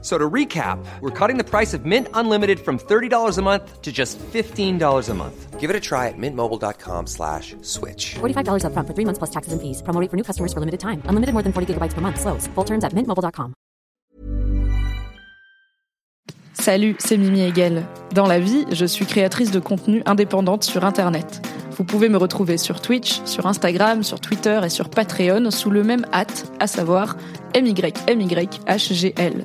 So to recap, we're cutting the price of Mint Unlimited from $30 a month to just $15 a month. Give it a try at mintmobile.com slash switch. $45 upfront for three months plus taxes and fees. Promo rate for new customers for limited time. Unlimited more than 40 gigabytes per month. Slows. Full terms at mintmobile.com. Salut, c'est Mimi Hegel. Dans la vie, je suis créatrice de contenu indépendante sur Internet. Vous pouvez me retrouver sur Twitch, sur Instagram, sur Twitter et sur Patreon sous le même hâte, à savoir MYMYHGL.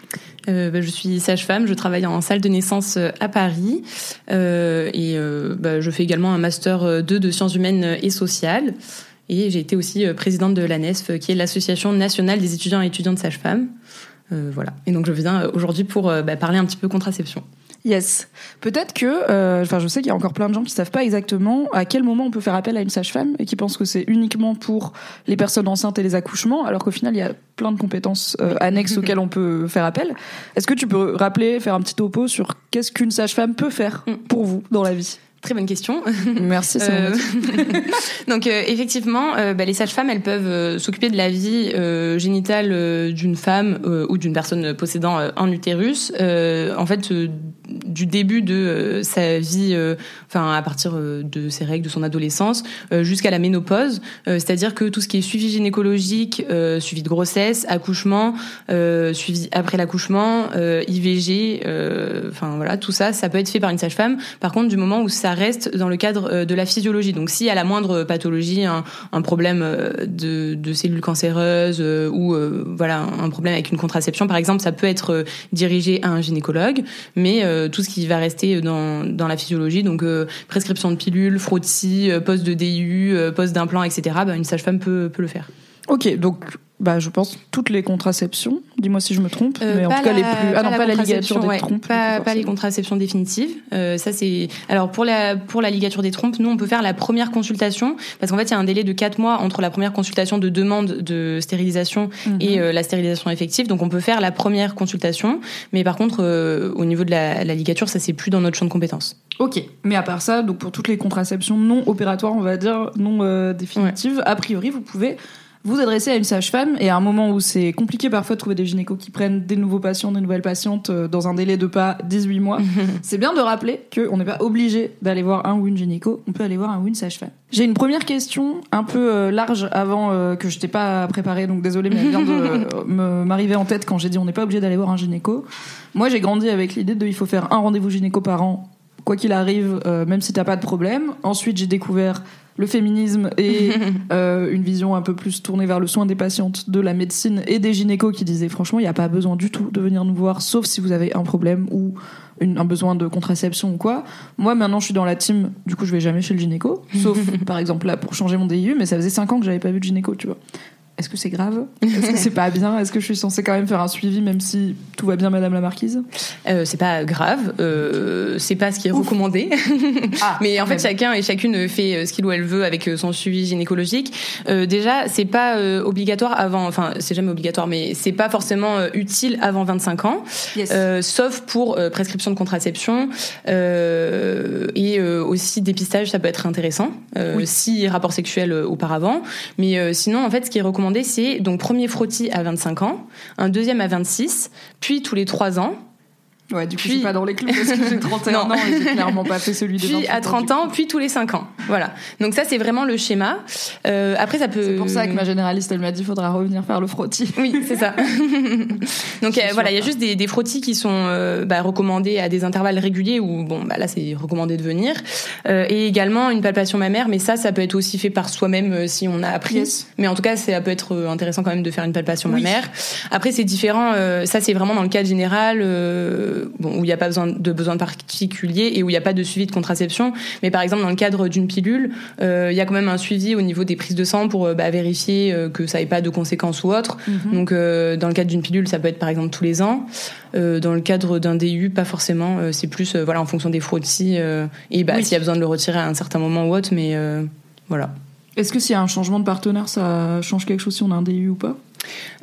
Euh, bah, je suis sage-femme, je travaille en salle de naissance euh, à Paris euh, et euh, bah, je fais également un master 2 de sciences humaines et sociales. Et j'ai été aussi euh, présidente de l'ANESF, qui est l'association nationale des étudiants et étudiantes sages-femmes. Euh, voilà. Et donc je viens euh, aujourd'hui pour euh, bah, parler un petit peu contraception. Yes. Peut-être que, euh, enfin, je sais qu'il y a encore plein de gens qui savent pas exactement à quel moment on peut faire appel à une sage-femme et qui pensent que c'est uniquement pour les personnes enceintes et les accouchements, alors qu'au final, il y a plein de compétences euh, annexes auxquelles on peut faire appel. Est-ce que tu peux rappeler, faire un petit topo sur qu'est-ce qu'une sage-femme peut faire pour vous dans la vie? Très bonne question. Merci, Euh. Donc euh, effectivement, euh, bah, les sages-femmes, elles peuvent euh, s'occuper de la vie euh, génitale euh, d'une femme euh, ou d'une personne possédant un utérus. euh, en fait, euh, du début de euh, sa vie, euh, enfin à partir euh, de ses règles, de son adolescence, jusqu'à la ménopause. C'est-à-dire que tout ce qui est suivi gynécologique, suivi de grossesse, accouchement, suivi après l'accouchement, IVG, enfin voilà, tout ça, ça peut être fait par une sage-femme. Par contre, du moment où ça reste dans le cadre de la physiologie, donc si à la moindre pathologie, un, un problème de, de cellules cancéreuses ou voilà un problème avec une contraception, par exemple, ça peut être dirigé à un gynécologue. Mais euh, tout ce qui va rester dans, dans la physiologie, donc euh, prescription de pilules, frottis, euh, pose de DIU, euh, pose d'implant, etc. Bah, une sage-femme peut, peut le faire. Ok, donc, bah, je pense toutes les contraceptions. Dis-moi si je me trompe, Euh, mais en tout cas les plus. Ah non, pas la ligature des ouais, trompes. Pas, pas les contraceptions définitives. Euh, ça c'est. Alors pour la pour la ligature des trompes, nous on peut faire la première consultation parce qu'en fait il y a un délai de quatre mois entre la première consultation de demande de stérilisation Mhm. et euh, la stérilisation effective. Donc on peut faire la première consultation, mais par contre euh, au niveau de la, la ligature, ça c'est plus dans notre champ de compétences. Ok, mais à part ça, donc pour toutes les contraceptions non opératoires, on va dire non euh, définitives, a priori, vous pouvez vous adresser à une sage-femme et à un moment où c'est compliqué parfois de trouver des gynécos qui prennent des nouveaux patients, des nouvelles patientes euh, dans un délai de pas 18 mois, c'est bien de rappeler qu'on n'est pas obligé d'aller voir un ou une gynéco, on peut aller voir un ou une sage-femme. J'ai une première question un peu euh, large avant euh, que je t'ai pas préparée, donc désolé, mais elle vient de m'arriver en tête quand j'ai dit on n'est pas obligé d'aller voir un gynéco. Moi, j'ai grandi avec l'idée de il faut faire un rendez-vous gynéco par an quoi qu'il arrive, euh, même si t'as pas de problème. Ensuite, j'ai découvert le féminisme et euh, une vision un peu plus tournée vers le soin des patientes, de la médecine et des gynécos qui disaient franchement, il n'y a pas besoin du tout de venir nous voir, sauf si vous avez un problème ou une- un besoin de contraception ou quoi. Moi, maintenant, je suis dans la team, du coup, je vais jamais chez le gynéco, sauf par exemple là pour changer mon DIU, mais ça faisait 5 ans que j'avais pas vu de gynéco, tu vois. Est-ce que c'est grave Est-ce que c'est pas bien Est-ce que je suis censée quand même faire un suivi même si tout va bien, Madame la Marquise Euh, c'est pas grave, euh, c'est pas ce qui est recommandé. Ah, Mais en fait, même. chacun et chacune fait euh, ce qu'il ou elle veut avec euh, son suivi gynécologique. Euh, déjà, c'est pas euh, obligatoire avant, enfin, c'est jamais obligatoire, mais c'est pas forcément utile avant 25 ans, euh, sauf pour prescription de contraception et aussi dépistage, ça peut être intéressant Oui. si rapport sexuel auparavant. Mais sinon, en fait, ce qui est recommandé, c'est donc premier frottis à 25 ans, un deuxième à 26, puis tous les trois ans. Ouais, du coup, Puis- je suis pas dans les clous parce que j'ai 31 Non. ans et j'ai clairement pas fait celui de Puis 28 à 30 du ans, puis tous les 5 ans. Voilà. Donc ça, c'est vraiment le schéma. Euh, après, ça peut. C'est pour ça que ma généraliste, elle m'a dit, faudra revenir faire le frottis. Oui, c'est ça. Donc euh, voilà, il y a juste des, des frottis qui sont euh, bah, recommandés à des intervalles réguliers où bon bah là c'est recommandé de venir Euh, et également une palpation mammaire, mais ça ça peut être aussi fait par soi-même si on a appris. Yes. Mais en tout cas, ça peut être intéressant quand même de faire une palpation Oui. mammaire. Après c'est différent, euh, ça c'est vraiment dans le cadre général bon où il n'y a pas besoin de besoin particulier et où il n'y a pas de suivi de contraception. Mais par exemple dans le cadre d'une pilule, euh, il y a quand même un suivi au niveau des prises de sang pour euh, bah, vérifier euh, que ça n'ait pas de conséquences ou autre. Mhm. Donc, euh, dans le cadre d'une pilule, ça peut être par exemple tous les ans. Euh, dans le cadre d'un DU, pas forcément. C'est plus voilà en fonction des frottis et bah Oui. s'il y a besoin de le retirer à un certain moment ou autre. Mais voilà. Est-ce que s'il y a un changement de partenaire, ça change quelque chose si on a un DU ou pas?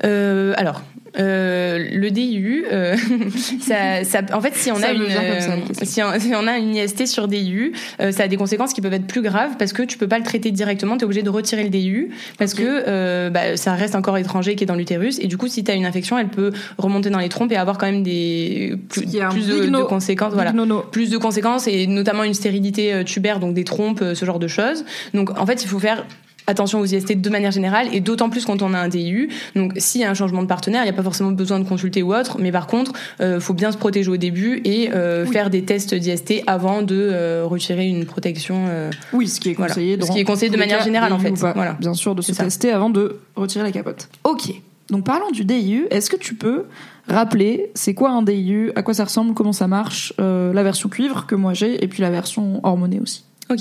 Euh, alors. Euh, le DIU, euh, ça, ça, en fait, si on Ça a une, ça, si, on, si on a une IST sur DIU, euh, ça a des conséquences qui peuvent être plus graves parce que tu peux pas le traiter directement, tu es obligé de retirer le DIU parce que bah, ça reste un corps étranger qui est dans l'utérus et du coup, si tu as une infection, elle peut remonter dans les trompes et avoir quand même des plus, de, conséquences. Voilà plus de conséquences et notamment une stérilité tubaire, donc des trompes, ce genre de choses. Donc en fait, il faut faire attention aux IST de manière générale et d'autant plus quand on a un DIU. Donc s'il y a un changement de partenaire, il n'y a pas forcément besoin de consulter ou autre, mais par contre, euh, faut bien se protéger au début et euh, Oui. faire des tests d'IST avant de euh, retirer une protection. euh, Oui, ce qui est Voilà. conseillé. Ce dans qui est conseillé de manière générale, en fait. Voilà. Bien sûr, de se ça. tester avant de retirer la capote. Ok. Donc parlons du DIU. Est-ce que tu peux rappeler c'est quoi un DIU, à quoi ça ressemble, comment ça marche, la version cuivre que moi j'ai et puis la version hormonée aussi? Ok.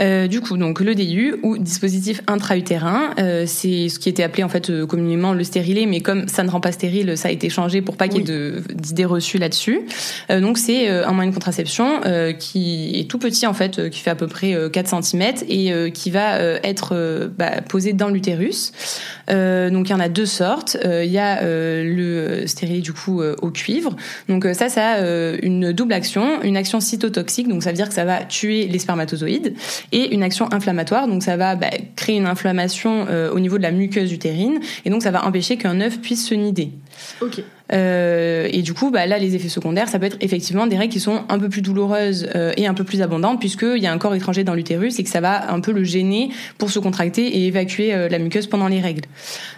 Euh, du coup, donc le DIU ou dispositif intra-utérin, euh, c'est ce qui était appelé en fait euh, communément le stérilet, mais comme ça ne rend pas stérile, ça a été changé pour pas qu'il y ait d'idées reçues là-dessus. Donc c'est un moyen de contraception qui est tout petit en fait, qui fait à peu près euh, 4 cm et qui va être bah, posé dans l'utérus. Donc il y en a deux sortes. Il y a le stérilet du coup au cuivre. Donc ça, ça a une double action, une action cytotoxique, donc ça veut dire que ça va tuer les spermatozoïdes, et une action inflammatoire, donc ça va bah, créer une inflammation euh, au niveau de la muqueuse utérine, et donc ça va empêcher qu'un œuf puisse se nider. Ok. Euh, et du coup, bah, là, les effets secondaires, ça peut être effectivement des règles qui sont un peu plus douloureuses euh, et un peu plus abondantes, puisqu'il y a un corps étranger dans l'utérus et que ça va un peu le gêner pour se contracter et évacuer euh, la muqueuse pendant les règles.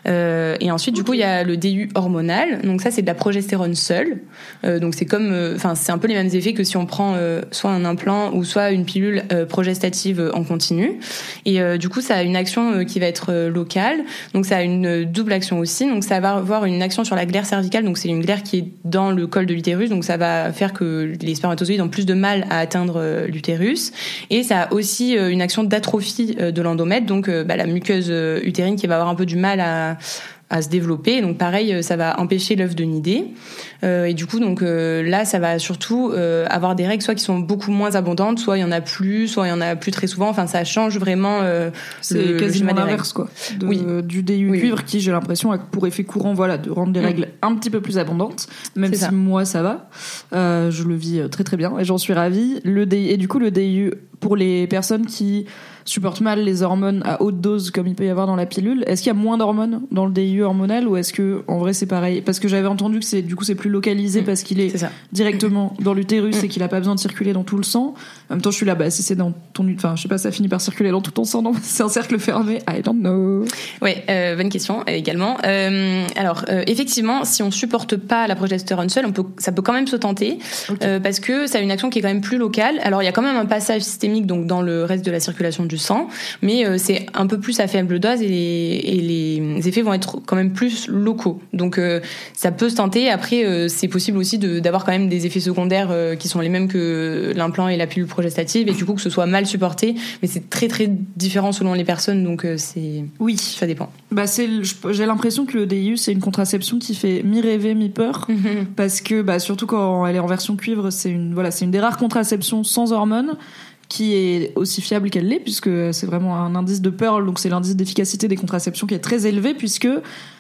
Et ensuite, du coup, il y a le DU hormonal. Donc ça, c'est de la progestérone seule. Donc c'est comme, enfin, c'est un peu les mêmes effets que si on prend soit un implant ou soit une pilule progestative en continu. Et du coup, ça a une action qui va être locale. Donc ça a une double action aussi. Donc ça va avoir une action sur la glaire cervicale. C'est une glaire qui est dans le col de l'utérus. Donc ça va faire que les spermatozoïdes ont plus de mal à atteindre euh, l'utérus. Et ça a aussi euh, une action d'atrophie euh, de l'endomètre. Donc bah, la muqueuse utérine qui va avoir un peu du mal à à se développer. Donc pareil, euh, ça va empêcher l'œuf de nider. Euh, et du coup, donc euh, là, ça va surtout euh, avoir des règles soit qui sont beaucoup moins abondantes, soit il y en a plus, soit il y en a plus très souvent. Enfin, ça change vraiment. C'est quasiment l'inverse quoi. De- Oui. Du DIU Oui, cuivre qui j'ai l'impression a pour effet courant voilà de rendre les Mm. règles un petit peu plus abondantes. Même si ça. moi ça va, je le vis très très bien et j'en suis ravie. Le DIU, et du coup le DIU pour les personnes qui supportent mal les hormones à haute dose comme il peut y avoir dans la pilule, est-ce qu'il y a moins d'hormones dans le DIU hormonal ou est-ce que en vrai c'est pareil? Parce que j'avais entendu que c'est du coup c'est plus localisé Mm. parce qu'il est directement dans l'utérus Mm. et qu'il a pas besoin de circuler dans tout le sang. En même temps, je suis là, bah, si c'est dans ton, enfin, je sais pas, ça finit par circuler dans tout ton sang, non, c'est un cercle fermé. I don't know. Ouais, euh, bonne question euh, également. Euh, alors euh, effectivement, si on supporte pas la progestérone seule, on peut, ça peut quand même se tenter parce que ça a une action qui est quand même plus locale. Alors il y a quand même un passage systémique donc dans le reste de la circulation du sang, mais euh, c'est un peu plus à faible dose et les, et les effets vont être quand même plus locaux. Donc euh, ça peut se tenter. Après, euh, c'est possible aussi d'avoir quand même des effets secondaires qui sont les mêmes que l'implant et la pilule progestative et du coup que ce soit mal supporté. Mais c'est très très différent selon les personnes, donc c'est Oui. ça dépend. Bah, c'est, j'ai l'impression que le DIU, c'est une contraception qui fait mi-rêver, mi-peur. Parce que, bah, surtout quand elle est en version cuivre, c'est une, voilà, c'est une des rares contraceptions sans hormones qui est aussi fiable qu'elle l'est puisque c'est vraiment un indice de Pearl donc c'est l'indice d'efficacité des contraceptions qui est très élevé puisque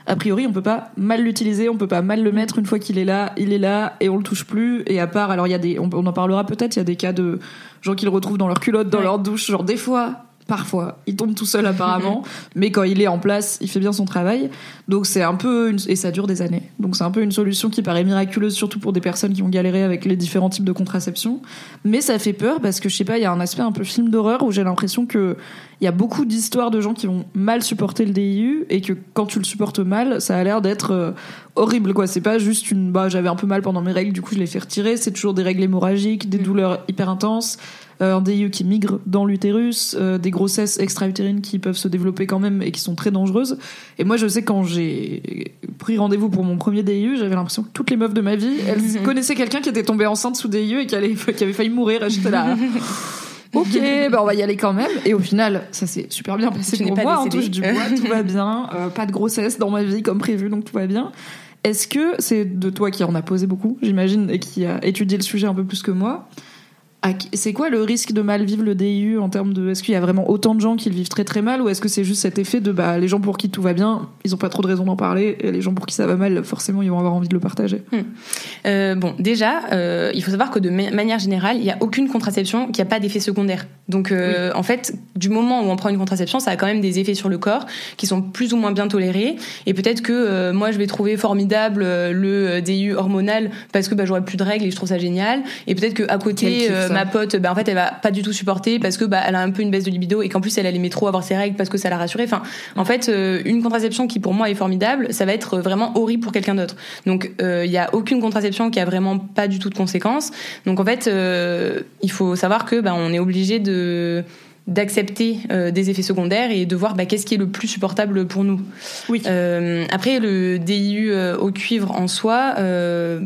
a priori on peut pas mal l'utiliser on peut pas mal le mettre une fois qu'il est là il est là et on le touche plus et à part alors il y a des on, on en parlera peut-être il y a des cas de gens qui le retrouvent dans leur culotte dans Ouais. leur douche genre des fois parfois. Il tombe tout seul apparemment, mais quand il est en place, il fait bien son travail. Donc c'est un peu une... et ça dure des années. Donc c'est un peu une solution qui paraît miraculeuse surtout pour des personnes qui ont galéré avec les différents types de contraception. Mais ça fait peur parce que je sais pas, il y a un aspect un peu film d'horreur où j'ai l'impression que il y a beaucoup d'histoires de gens qui vont mal supporter le DIU et que quand tu le supportes mal, ça a l'air d'être euh, horrible quoi. C'est pas juste une bah j'avais un peu mal pendant mes règles, du coup je l'ai fait retirer. C'est toujours des règles hémorragiques, des douleurs hyper intenses un DIU qui migre dans l'utérus, euh, des grossesses extra-utérines qui peuvent se développer quand même et qui sont très dangereuses. Et moi, je sais quand j'ai pris rendez-vous pour mon premier DIU, j'avais l'impression que toutes les meufs de ma vie, elles connaissaient quelqu'un qui était tombé enceinte sous DIU et qui, allait, qui avait failli mourir. J'étais là. Ok, bah on va y aller quand même. Et au final, ça s'est super bien passé Tu pour pas moi. En décédée. touche du bois, tout va bien. Euh, pas de grossesse dans ma vie comme prévu, donc tout va bien. Est-ce que c'est de toi qui en a posé beaucoup, j'imagine, et qui a étudié le sujet un peu plus que moi? C'est quoi le risque de mal vivre le DIU en termes de. Est-ce qu'il y a vraiment autant de gens qui le vivent très très mal ou est-ce que c'est juste cet effet de bah, les gens pour qui tout va bien, ils ont pas trop de raison d'en parler et les gens pour qui ça va mal, forcément, ils vont avoir envie de le partager? Euh, bon, déjà, euh, il faut savoir que de ma- manière générale, il n'y a aucune contraception qui n'a pas d'effet secondaire. Donc, euh, en fait, du moment où on prend une contraception, ça a quand même des effets sur le corps qui sont plus ou moins bien tolérés. Et peut-être que moi, je vais trouver formidable le DIU hormonal parce que bah, j'aurai plus de règles et je trouve ça génial. Et peut-être que à côté. Ma pote, bah, en fait, elle va pas du tout supporter parce que bah, elle a un peu une baisse de libido et qu'en plus, elle, aimait trop avoir ses règles parce que ça l'a rassurée. Enfin, en fait, euh, une contraception qui pour moi est formidable, ça va être vraiment horrible pour quelqu'un d'autre. Donc, euh, il y a aucune contraception qui a vraiment pas du tout de conséquences. Donc, en fait, euh, il faut savoir que bah, on est obligé de d'accepter euh, des effets secondaires et de voir bah, qu'est-ce qui est le plus supportable pour nous. Oui. Euh, après le DIU euh, au cuivre en soi, euh,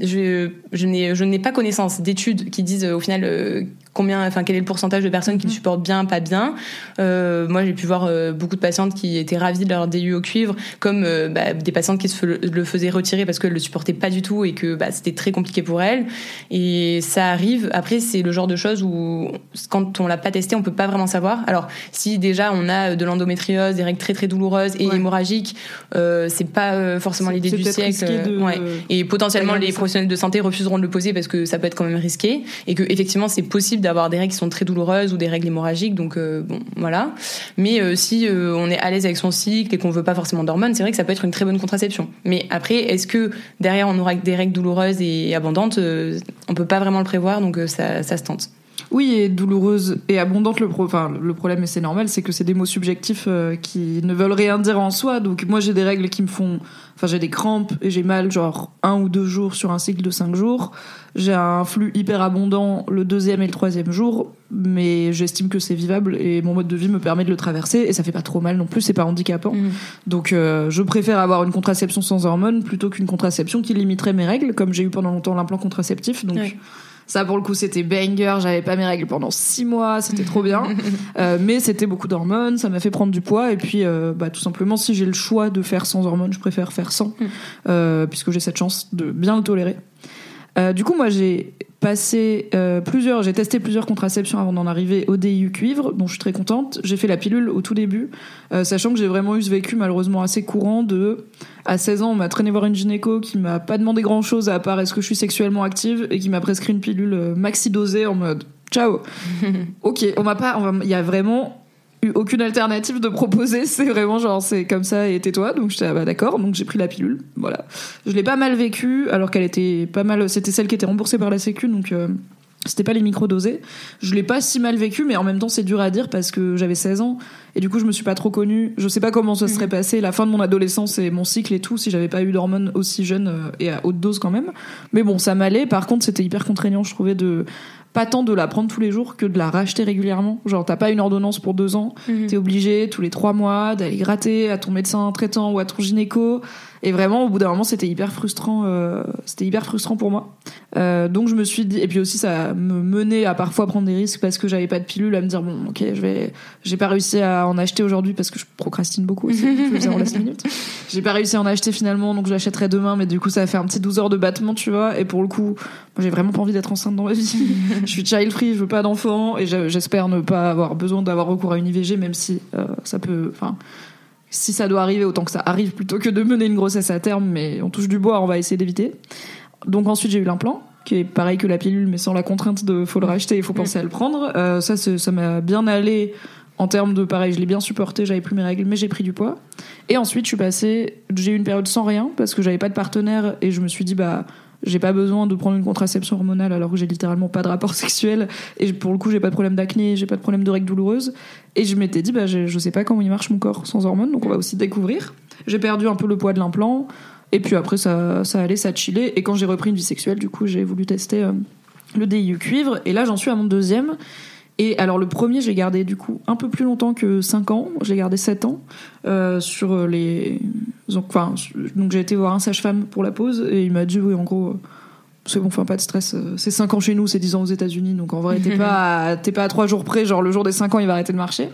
je, je n'ai pas connaissance d'études qui disent au final combien, enfin quel est le pourcentage de personnes qui le supportent bien, pas bien. Moi j'ai pu voir beaucoup de patientes qui étaient ravies de leur DIU au cuivre, comme bah, des patientes qui se le faisaient retirer parce qu'elles le supportaient pas du tout et que bah, c'était très compliqué pour elles. Et ça arrive. Après c'est le genre de choses où quand on l'a pas testé, on peut pas vraiment savoir. Alors si déjà on a de l'endométriose, des règles très très douloureuses et Ouais. hémorragiques, euh, c'est pas euh, forcément l'idée du siècle. de- Ouais. Et potentiellement les professionnels de santé refuseront de le poser parce que ça peut être quand même risqué et que effectivement c'est possible d'avoir des règles qui sont très douloureuses ou des règles hémorragiques. Donc euh, bon voilà. Mais euh, si euh, on est à l'aise avec son cycle et qu'on veut pas forcément d'hormones, c'est vrai que ça peut être une très bonne contraception. Mais après, est-ce que derrière on aura des règles douloureuses et abondantes euh, On peut pas vraiment le prévoir, donc euh, ça, ça se tente. Oui, et douloureuse et abondante. Le, pro... enfin, le problème, et c'est normal, c'est que c'est des mots subjectifs euh, qui ne veulent rien dire en soi. Donc, moi, j'ai des règles qui me font. Enfin, j'ai des crampes et j'ai mal, genre, un ou deux jours sur un cycle de cinq jours. J'ai un flux hyper abondant le deuxième et le troisième jour, mais j'estime que c'est vivable et mon mode de vie me permet de le traverser et ça fait pas trop mal non plus, c'est pas handicapant. Mhm. Donc, euh, je préfère avoir une contraception sans hormones plutôt qu'une contraception qui limiterait mes règles, comme j'ai eu pendant longtemps l'implant contraceptif. Donc. Ça, pour le coup, c'était banger. J'avais pas mes règles pendant six mois. C'était trop bien. Euh, mais c'était beaucoup d'hormones. Ça m'a fait prendre du poids. Et puis, euh, bah, tout simplement, si j'ai le choix de faire sans hormones, je préfère faire sans. Euh, puisque j'ai cette chance de bien le tolérer. Euh, du coup, moi, j'ai passé euh, plusieurs, j'ai testé plusieurs contraceptions avant d'en arriver au DIU cuivre, dont je suis très contente. J'ai fait la pilule au tout début, euh, sachant que j'ai vraiment eu ce vécu malheureusement assez courant de, à 16 ans, on m'a traîné voir une gynéco qui m'a pas demandé grand chose à part est-ce que je suis sexuellement active et qui m'a prescrit une pilule maxi dosée en mode ciao. ok, on m'a pas, il y a vraiment eu aucune alternative de proposer. C'est vraiment genre, c'est comme ça et tais-toi. Donc j'étais, ah bah d'accord. Donc j'ai pris la pilule. Voilà. Je l'ai pas mal vécu, alors qu'elle était pas mal. C'était celle qui était remboursée par la Sécu, donc. euh, c'était pas les microdosés. Je l'ai pas si mal vécu, mais en même temps, c'est dur à dire parce que j'avais 16 ans et du coup, je me suis pas trop connue. Je sais pas comment ça serait passé la fin de mon adolescence et mon cycle et tout si j'avais pas eu d'hormones aussi jeune euh, et à haute dose quand même. Mais bon, ça m'allait. Par contre, c'était hyper contraignant, je trouvais, de pas tant de la prendre tous les jours que de la racheter régulièrement. Genre, t'as pas une ordonnance pour deux ans, t'es obligé tous les trois mois d'aller gratter à ton médecin traitant ou à ton gynéco. Et vraiment, au bout d'un moment, c'était hyper frustrant. euh, c'était hyper frustrant pour moi. Euh, donc je me suis dit, et puis aussi ça me menait à parfois prendre des risques parce que j'avais pas de pilule, à me dire bon, ok, je vais, j'ai pas réussi à en acheter aujourd'hui parce que je procrastine beaucoup aussi. je en last minute. J'ai pas réussi à en acheter finalement, donc je l'achèterai demain, mais du coup ça a fait un petit 12 heures de battement, tu vois. Et pour le coup, j'ai vraiment pas envie d'être enceinte dans ma vie. je suis child free, je veux pas d'enfant et je- j'espère ne pas avoir besoin d'avoir recours à une IVG, même si euh, ça peut, enfin si ça doit arriver, autant que ça arrive plutôt que de mener une grossesse à terme, mais on touche du bois, on va essayer d'éviter. Donc ensuite j'ai eu l'implant, qui est pareil que la pilule, mais sans la contrainte de faut le racheter, il faut penser à le prendre. Euh, ça, ça m'a bien allé en termes de pareil, je l'ai bien supporté, j'avais pris mes règles, mais j'ai pris du poids. Et ensuite, je suis passée, j'ai eu une période sans rien parce que j'avais pas de partenaire et je me suis dit, bah, j'ai pas besoin de prendre une contraception hormonale alors que j'ai littéralement pas de rapport sexuel et pour le coup j'ai pas de problème d'acné j'ai pas de problème de règles douloureuses. Et je m'étais dit bah je, sais pas comment il marche mon corps sans hormones donc on va aussi découvrir. J'ai perdu un peu le poids de l'implant et puis après ça ça allait ça chillait. Et quand j'ai repris une vie sexuelle du coup j'ai voulu tester euh, le DIU cuivre. Et là j'en suis à mon deuxième et alors le premier j'ai gardé du coup un peu plus longtemps que 5 ans. J'ai gardé 7 ans euh, sur les donc, enfin, donc j'ai été voir un sage-femme pour la pause et il m'a dit oui en gros euh, c'est bon enfin pas de stress euh, c'est 5 ans chez nous c'est 10 ans aux États-Unis donc en vrai t'es pas à, t'es pas à 3 jours près genre le jour des 5 ans il va arrêter de marcher.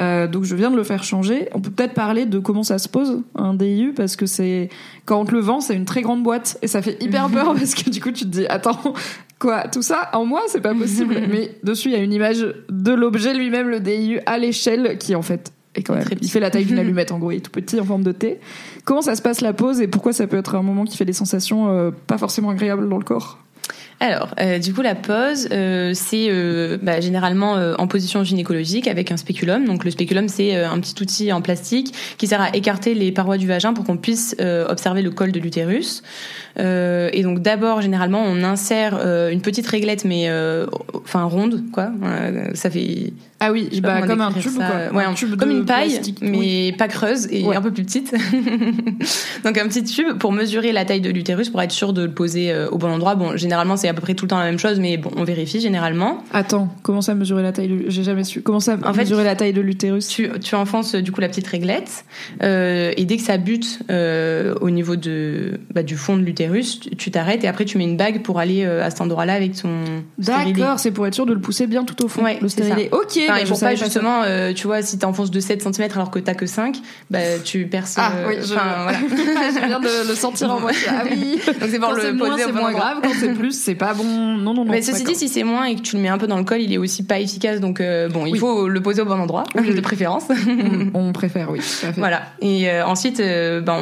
Euh, donc je viens de le faire changer. On peut peut-être parler de comment ça se pose un DIU parce que c'est quand on te le vend, c'est une très grande boîte. Et ça fait hyper peur parce que du coup tu te dis attends quoi tout ça en moi c'est pas possible. Mais dessus il y a une image de l'objet lui-même le DIU à l'échelle qui en fait est quand même il fait la taille d'une allumette en gros il est tout petit en forme de T. Comment ça se passe la pause et pourquoi ça peut être un moment qui fait des sensations euh, pas forcément agréables dans le corps? Alors, euh, du coup, la pose, euh, c'est euh, bah, généralement en position gynécologique avec un spéculum. Donc, le spéculum, c'est un petit outil en plastique qui sert à écarter les parois du vagin pour qu'on puisse observer le col de l'utérus. Et donc, d'abord, généralement, on insère une petite réglette, mais enfin ronde, quoi. Ça fait Ah oui bah, comme un tube ça. quoi. Ouais, un tube comme une paille, mais Oui. pas creuse et Ouais. un peu plus petite. Donc un petit tube pour mesurer la taille de l'utérus pour être sûr de le poser au bon endroit. Bon, généralement c'est à peu près tout le temps la même chose, mais bon, on vérifie généralement. Attends, comment ça mesurer la taille de... J'ai jamais su. Comment ça En fait, mesurer la taille de l'utérus? Tu, tu enfonces euh, du coup la petite réglette euh, et dès que ça bute euh, au niveau de bah, du fond de l'utérus, tu- t'arrêtes et après tu mets une bague pour aller à cet endroit-là avec ton. D'accord, c'est pour être sûr de le pousser bien tout au fond. Ouais, le stérilet. ça. Ok, Enfin, bah, pour pas justement, euh, tu vois, si t'enfonces de 7 cm alors que t'as que 5, bah, tu perces. Ah oui, je, voilà. je viens de le sentir en moi. Ah oui. Donc c'est pour le moins, c'est moins grave. Quand c'est plus, c'est pas bon. Non, non, non. Mais ceci dit, si c'est moins et que tu le mets un peu dans le col, il est aussi pas efficace. Donc euh, bon, il Oui. faut le poser au bon endroit, Oui, de préférence. on, on préfère, oui. tout à fait. Voilà. Et euh, ensuite, euh, ben,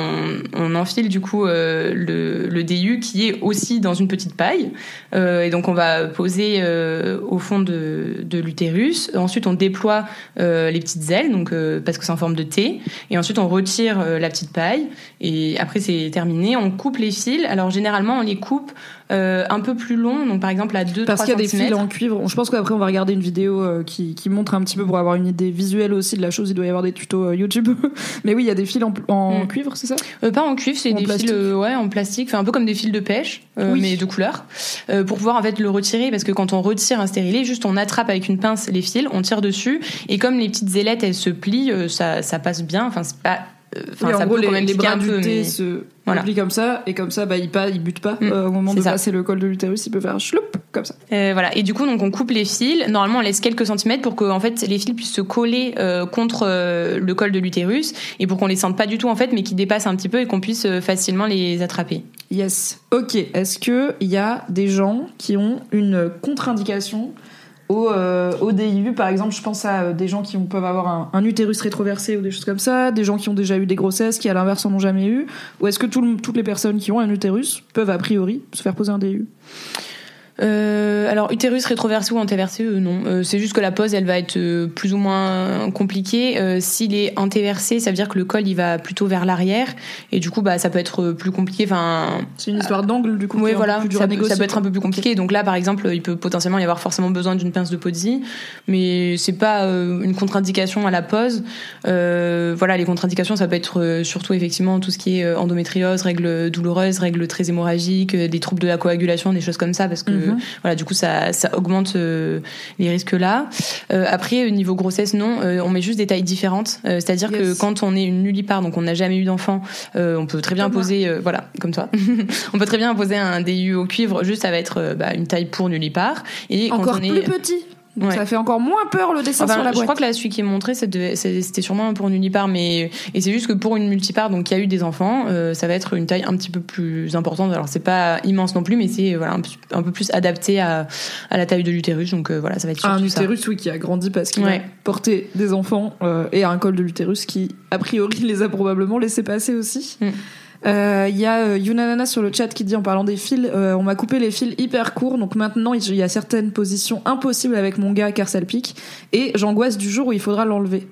on, on enfile du coup le, le DU qui est aussi dans une petite paille. Et donc on va poser au fond de, de l'utérus. Ensuite, on déploie les petites ailes, donc parce que c'est en forme de T. Et ensuite, on retire la petite paille. Et après, c'est terminé. On coupe les fils. Alors généralement, on les coupe euh, un peu plus long. Donc par exemple à 2 Parce 3 qu'il y a des fils en cuivre. Je pense qu'après on va regarder une vidéo euh, qui, qui montre un petit peu pour avoir une idée visuelle aussi de la chose. Il doit y avoir des tutos euh, YouTube. Mais oui, il y a des fils en, en Mm. cuivre, c'est ça? Euh, pas en cuivre, c'est des plastique? fils euh, ouais, en plastique, enfin un peu comme des fils de pêche, euh, Oui. mais de couleur, euh, pour pouvoir en fait le retirer parce que quand on retire un stérilet, juste on attrape avec une pince les fils, on tire dessus et comme les petites ailettes elles se plient, euh, ça, ça passe bien. Enfin c'est pas, enfin Oui, en gros, les, bras du thé mais se Voilà. plient comme ça, et comme ça, bah, il, pas, il bute pas. Mm. Euh, au moment de ça. passer le col de l'utérus, il peut faire un chloup, comme ça. Euh, voilà. Et du coup, donc on coupe les fils. Normalement, on laisse quelques centimètres pour que en fait les fils puissent se coller euh, contre euh, le col de l'utérus et pour qu'on les sente pas du tout en fait, mais qu'ils dépassent un petit peu et qu'on puisse euh, facilement les attraper. Yes. Ok. Est-ce que il y a des gens qui ont une contre-indication au, euh, au DIU Par exemple, je pense à euh, des gens qui peuvent avoir un, un utérus rétroversé ou des choses comme ça, des gens qui ont déjà eu des grossesses, qui à l'inverse en ont jamais eu. Ou est-ce que tout le- toutes les personnes qui ont un utérus peuvent a priori se faire poser un DIU Euh, alors utérus rétroversé ou antéversé, euh, non. Euh, c'est juste que la pose, elle va être euh, plus ou moins compliquée. Euh, S'il est antéversé, ça veut dire que le col il va plutôt vers l'arrière et du coup bah ça peut être euh, plus compliqué. Enfin, C'est une histoire d'angle du coup. oui voilà, plus dur ça, à peut, négocier, ça peut être un peu plus compliqué. Donc là par exemple, il peut potentiellement y avoir forcément besoin d'une pince de Podzi, mais c'est pas euh, une contre-indication à la pose. Euh, voilà, les contre-indications, ça peut être euh, surtout effectivement tout ce qui est endométriose, règles douloureuses, règles très hémorragiques, des troubles de la coagulation, des choses comme ça, parce que Mhm. voilà, du coup ça, ça augmente euh, les risques là. Euh, après, au niveau grossesse, non, euh, on met juste des tailles différentes. Euh, C'est-à-dire Yes. que quand on est une nullipare, donc on n'a jamais eu d'enfant, euh, on peut très bien Comme poser, euh, voilà, comme toi, on peut très bien poser un DU au cuivre, juste ça va être euh, bah, une taille pour nullipare. Et Encore quand on plus est petit. Donc Ouais. ça fait encore moins peur le dessin Enfin, sur la je boîte. crois que là, celui qui est montré, c'était sûrement pour une unipare, mais et c'est juste que pour une multipare, donc qui a eu des enfants, euh, ça va être une taille un petit peu plus importante. Alors c'est pas immense non plus, mais c'est voilà un, peu plus adapté à, à la taille de l'utérus. Donc euh, voilà, ça va être un ça. utérus oui qui a grandi parce qu'il Ouais. a porté des enfants euh, et un col de l'utérus qui a priori les a probablement laissé passer aussi. Mm. Euh, Il y a euh, Yunanana sur le chat qui dit en parlant des fils, euh, on m'a coupé les fils hyper courts, donc maintenant il y a certaines positions impossibles avec mon gars car ça pique, et j'angoisse du jour où il faudra l'enlever.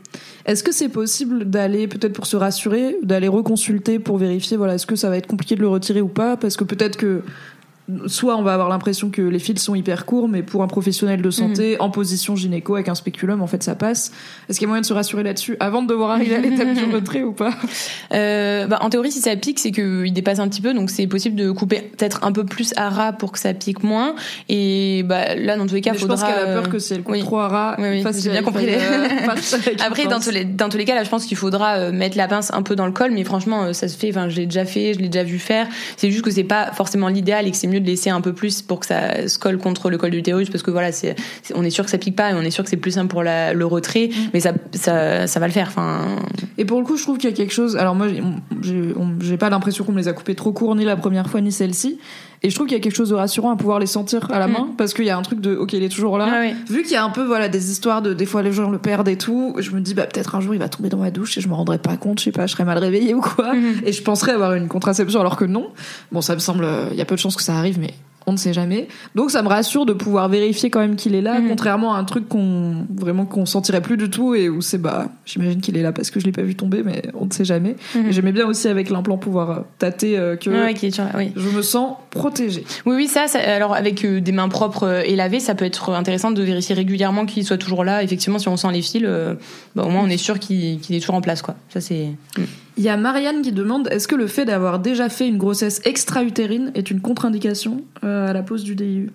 Est-ce que c'est possible d'aller, peut-être pour se rassurer, d'aller reconsulter pour vérifier, voilà, est-ce que ça va être compliqué de le retirer ou pas? Parce que peut-être que soit on va avoir l'impression que les fils sont hyper courts, mais pour un professionnel de santé en position gynéco avec un spéculum, en fait, ça passe. Est-ce qu'il y a moyen de se rassurer là-dessus avant de devoir arriver à l'étape du retrait ou pas? Euh, bah, en théorie, si ça pique, c'est qu'il dépasse un petit peu, donc c'est possible de couper peut-être un peu plus à ras pour que ça pique moins. Et bah, là, dans tous les cas, Mais Je faudra. pense qu'elle a peur que si elle coupe oui. trop à ras, Oui, oui, fasse- j'ai bien compris les- Après, dans tous, les, dans tous les cas, là, je pense qu'il faudra euh, mettre la pince un peu dans le col, mais franchement, euh, ça se fait. Enfin, je l'ai déjà fait, je l'ai déjà vu faire. C'est juste que c'est pas forcément l'idéal et que c'est mieux de laisser un peu plus pour que ça se colle contre le col de l'utérus, parce que voilà, c'est, on est sûr que ça pique pas et on est sûr que c'est plus simple pour la- le retrait, mais ça, ça, ça va le faire. Enfin, Et pour le coup, je trouve qu'il y a quelque chose. Alors moi, j'ai- j'ai pas l'impression qu'on me les a coupés trop courts ni la première fois ni celle-ci. Et je trouve qu'il y a quelque chose de rassurant à pouvoir les sentir à la main parce qu'il y a un truc de ok, il est toujours là. Ah. Vu qu'il y a un peu voilà des histoires de des fois les gens le perdent et tout, je me dis bah peut-être un jour il va tomber dans ma douche et je me rendrai pas compte, je sais pas, je serais mal réveillée ou quoi. Et je penserais avoir une contraception alors que non. Bon, ça me semble, il y a peu de chances que ça arrive, mais on ne sait jamais. Donc ça me rassure de pouvoir vérifier quand même qu'il est là, Mhm. contrairement à un truc qu'on vraiment qu'on sentirait plus du tout et où c'est bah j'imagine qu'il est là parce que je l'ai pas vu tomber, mais on ne sait jamais. Et j'aimais bien aussi avec l'implant pouvoir euh, tâter euh, que oui. je me sens protégée. Oui, oui, ça, ça- alors avec euh, des mains propres et lavées, ça peut être intéressant de vérifier régulièrement qu'il soit toujours là. Effectivement, si on sent les fils, euh, bah, au moins on est sûr qu'il qu'il est toujours en place, quoi. Ça, c'est. Mm. Il y a Marianne qui demande est-ce que le fait d'avoir déjà fait une grossesse extra-utérine est une contre-indication euh, à la pose du DIU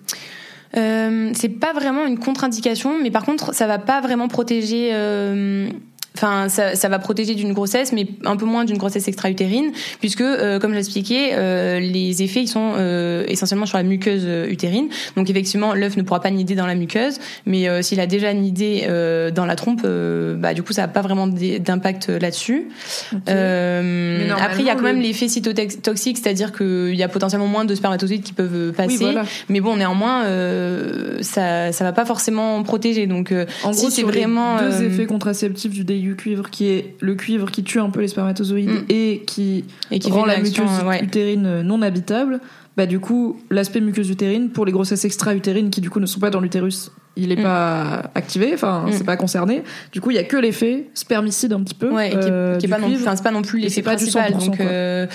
Euh, c'est pas vraiment une contre-indication, mais par contre, ça va pas vraiment protéger. euh, Enfin, ça, ça va protéger d'une grossesse, mais un peu moins d'une grossesse extra-utérine, puisque, euh, comme je l'expliquais, euh, les effets ils sont euh, essentiellement sur la muqueuse euh, utérine. Donc, effectivement, l'œuf ne pourra pas nider dans la muqueuse, mais euh, s'il a déjà nidé euh, dans la trompe, euh, bah, du coup, ça n'a pas vraiment d'impact là-dessus. Euh, normalement, après, il y a quand même le- l'effet cytotoxique, c'est-à-dire qu'il y a potentiellement moins de spermatozoïdes qui peuvent passer. Oui, voilà. Mais bon, néanmoins, euh, ça, ça va pas forcément protéger. Donc, euh, En si gros, c'est vraiment les deux effets contraceptifs du DIU cuivre, qui est le cuivre qui tue un peu les spermatozoïdes Mm. et qui, et qui rend la muqueuse euh, ouais. utérine euh, non habitable, bah du coup, l'aspect muqueuse utérine pour les grossesses extra-utérines qui du coup ne sont pas dans l'utérus, il est Mm. pas activé, enfin Mm. c'est pas concerné. Du coup, il y a que l'effet spermicide un petit peu. Ouais, et qui, euh, qui est du pas non c'est pas non plus Et l'effet du principal. 100%, donc, euh,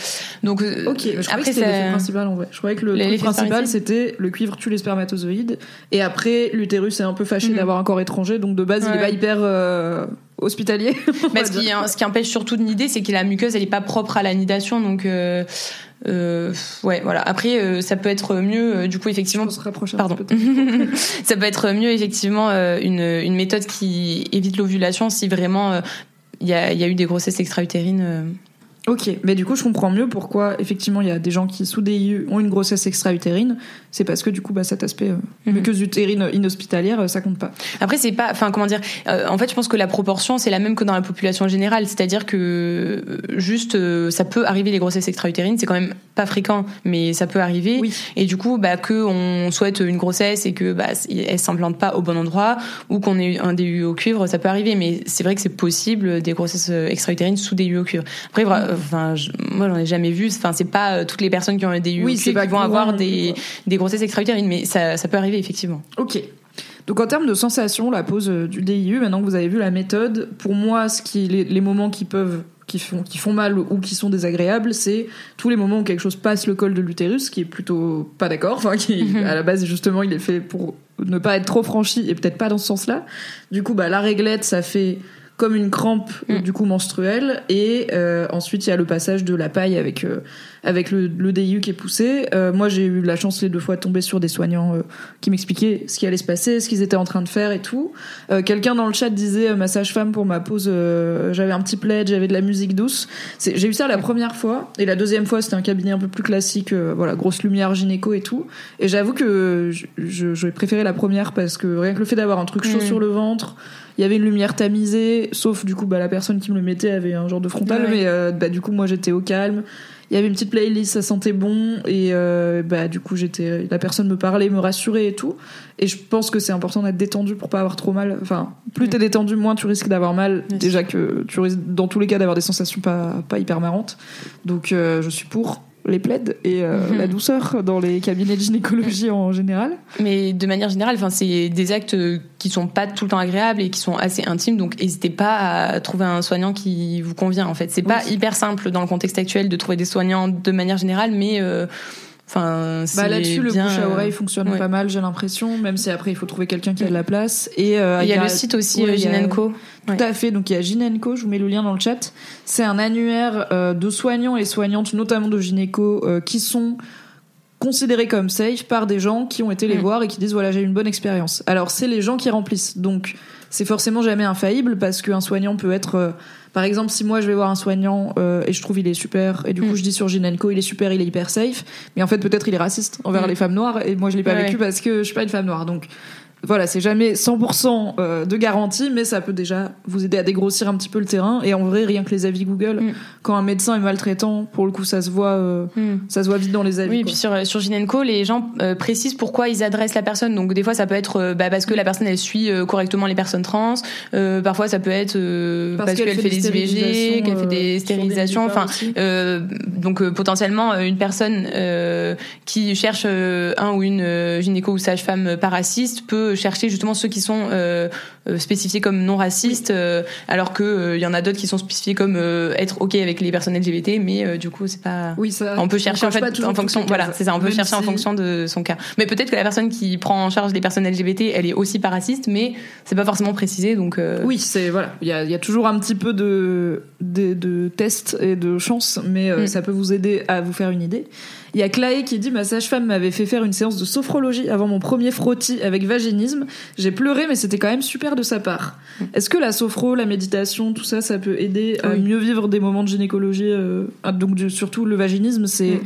donc, euh, Ok, je après, que c'était l'effet principal en vrai. Je croyais que le L'effet principal c'était le cuivre tue les spermatozoïdes et après l'utérus est un peu fâché Mhm. d'avoir un corps étranger donc de base il est pas hyper euh, hospitalier. va ce, qui, ce qui empêche surtout de nider, c'est que la muqueuse, elle est pas propre à la nidation. Donc, euh, euh, ouais, voilà. Après, euh, ça peut être mieux, euh, du coup, effectivement. Se Pardon. peu ça peut être mieux, effectivement, euh, une, une méthode qui évite l'ovulation si vraiment euh, il y, a, il y a eu des grossesses extra-utérines. Ok, mais du coup je comprends mieux pourquoi effectivement il y a des gens qui sous DIU ont une grossesse extra-utérine. C'est parce que du coup bah, cet aspect euh, Mhm. muqueuse utérine inhospitalière euh, ça compte pas. Après, c'est pas, enfin, comment dire, euh, en fait, je pense que la proportion, c'est la même que dans la population générale. C'est-à-dire que, euh, juste, euh, ça peut arriver les grossesses extra-utérines. C'est quand même pas fréquent, mais ça peut arriver. Oui. Et du coup, bah, que on souhaite une grossesse et que, bah, elle s'implante pas au bon endroit ou qu'on ait un DU au cuivre, ça peut arriver. Mais c'est vrai que c'est possible des grossesses euh, extra-utérines sous DU au cuivre. Après, euh, enfin, je- moi, j'en ai jamais vu. Enfin, c'est pas euh, toutes les personnes qui ont cuivre pas qui vont avoir des, des grossesses extra-utérines, mais ça, ça peut arriver effectivement. Ok. Donc en termes de sensation, la pose euh, du DIU, maintenant que vous avez vu la méthode, pour moi, ce qui, les, les moments qui peuvent, qui font, qui font mal ou qui sont désagréables, c'est tous les moments où quelque chose passe le col de l'utérus, qui est plutôt pas d'accord, enfin qui Mhm. à la base justement il est fait pour ne pas être trop franchi et peut-être pas dans ce sens-là. Du coup, bah la réglette, ça fait comme une crampe Mm. du coup menstruelle et euh, ensuite il y a le passage de la paille avec euh, avec le, le DIU qui est poussé. Euh, moi j'ai eu la chance les deux fois de tomber sur des soignants euh, qui m'expliquaient ce qui allait se passer, ce qu'ils étaient en train de faire et tout. Euh, Quelqu'un dans le chat disait euh, ma sage-femme pour ma pause, euh, j'avais un petit plaid, j'avais de la musique douce. J'ai eu ça la première fois et la deuxième fois c'était un cabinet un peu plus classique, euh, voilà grosse lumière gynéco et tout. Et j'avoue que je, préféré la première parce que rien que le fait d'avoir un truc chaud Mhm. sur le ventre, il y avait une lumière tamisée, sauf du coup bah, la personne qui me le mettait avait un genre de frontal, Ouais. mais euh, bah, du coup moi j'étais au calme. Il y avait une petite playlist, ça sentait bon et euh, bah du coup j'étais, la personne me parlait, me rassurait et tout. Et je pense que c'est important d'être détendu pour pas avoir trop mal. Enfin, plus t'es détendu, moins tu risques d'avoir mal. Déjà que tu risques dans tous les cas d'avoir des sensations pas pas hyper marrantes. Donc euh, je suis pour les plaides et euh, Mhm. la douceur dans les cabinets de gynécologie en général. Mais de manière générale, enfin, c'est des actes qui sont pas tout le temps agréables et qui sont assez intimes. Donc, n'hésitez pas à trouver un soignant qui vous convient. En fait, c'est pas hyper simple dans le contexte actuel de trouver des soignants de manière générale, mais euh, enfin, Bah là-dessus, le bouche à euh, oreille fonctionne ouais. pas mal, j'ai l'impression, même si après il faut trouver quelqu'un qui a de la place. Et euh, Il y a le site aussi, ouais, a- Ginenco. Tout à fait. Donc il y a Ginenco, je vous mets le lien dans le chat. C'est un annuaire euh, de soignants et soignantes, notamment de gynéco, euh, qui sont considérés comme safe par des gens qui ont été les Mm. voir et qui disent voilà j'ai eu une bonne expérience. Alors c'est les gens qui remplissent. Donc c'est forcément jamais infaillible parce qu'un soignant peut être euh, par exemple si moi je vais voir un soignant euh, et je trouve il est super et du coup Mm. je dis sur Ginenco il est super il est hyper safe mais en fait peut-être il est raciste envers Mm. les femmes noires et moi je l'ai pas Ouais. vécu parce que je suis pas une femme noire donc voilà, c'est jamais 100% euh, de garantie, mais ça peut déjà vous aider à dégrossir un petit peu le terrain. Et en vrai, rien que les avis Google, Mm. quand un médecin est maltraitant, pour le coup, ça se voit, euh, Hmm. ça se voit vite dans les avis. Oui, et puis sur, sur Ginenco, les gens euh, précisent pourquoi ils adressent la personne. Donc des fois, ça peut être euh, bah, parce que la personne elle suit euh, correctement les personnes trans. Euh, parfois, ça peut être euh, parce, qu'elle fait, des IVG, qu'elle fait des stérilisations. Enfin, euh, donc euh, potentiellement euh, une personne euh, qui cherche euh, un ou une euh, gynéco ou sage-femme pas raciste peut chercher justement ceux qui sont euh, euh, spécifiés comme non racistes, euh, alors que il y en a d'autres qui sont spécifiés comme être ok avec les personnes LGBT, mais du coup c'est pas. oui, ça, On peut chercher en fait fonction, voilà, c'est ça. On peut chercher en fonction de son cas. Mais peut-être que la personne qui prend en charge les personnes LGBT, elle est aussi pas raciste, mais c'est pas forcément précisé. Donc Oui, c'est voilà, il y a, il y a toujours un petit peu de, de, de tests et de chance, mais Mm. ça peut vous aider à vous faire une idée. Il y a Clay qui dit ma sage-femme m'avait fait faire une séance de sophrologie avant mon premier frottis avec vaginisme. J'ai pleuré, mais c'était quand même super de sa part. Est-ce que la sophro, la méditation, tout ça, ça peut aider à mieux vivre des moments de gynécologie euh, ah, Donc surtout le vaginisme, c'est Mm.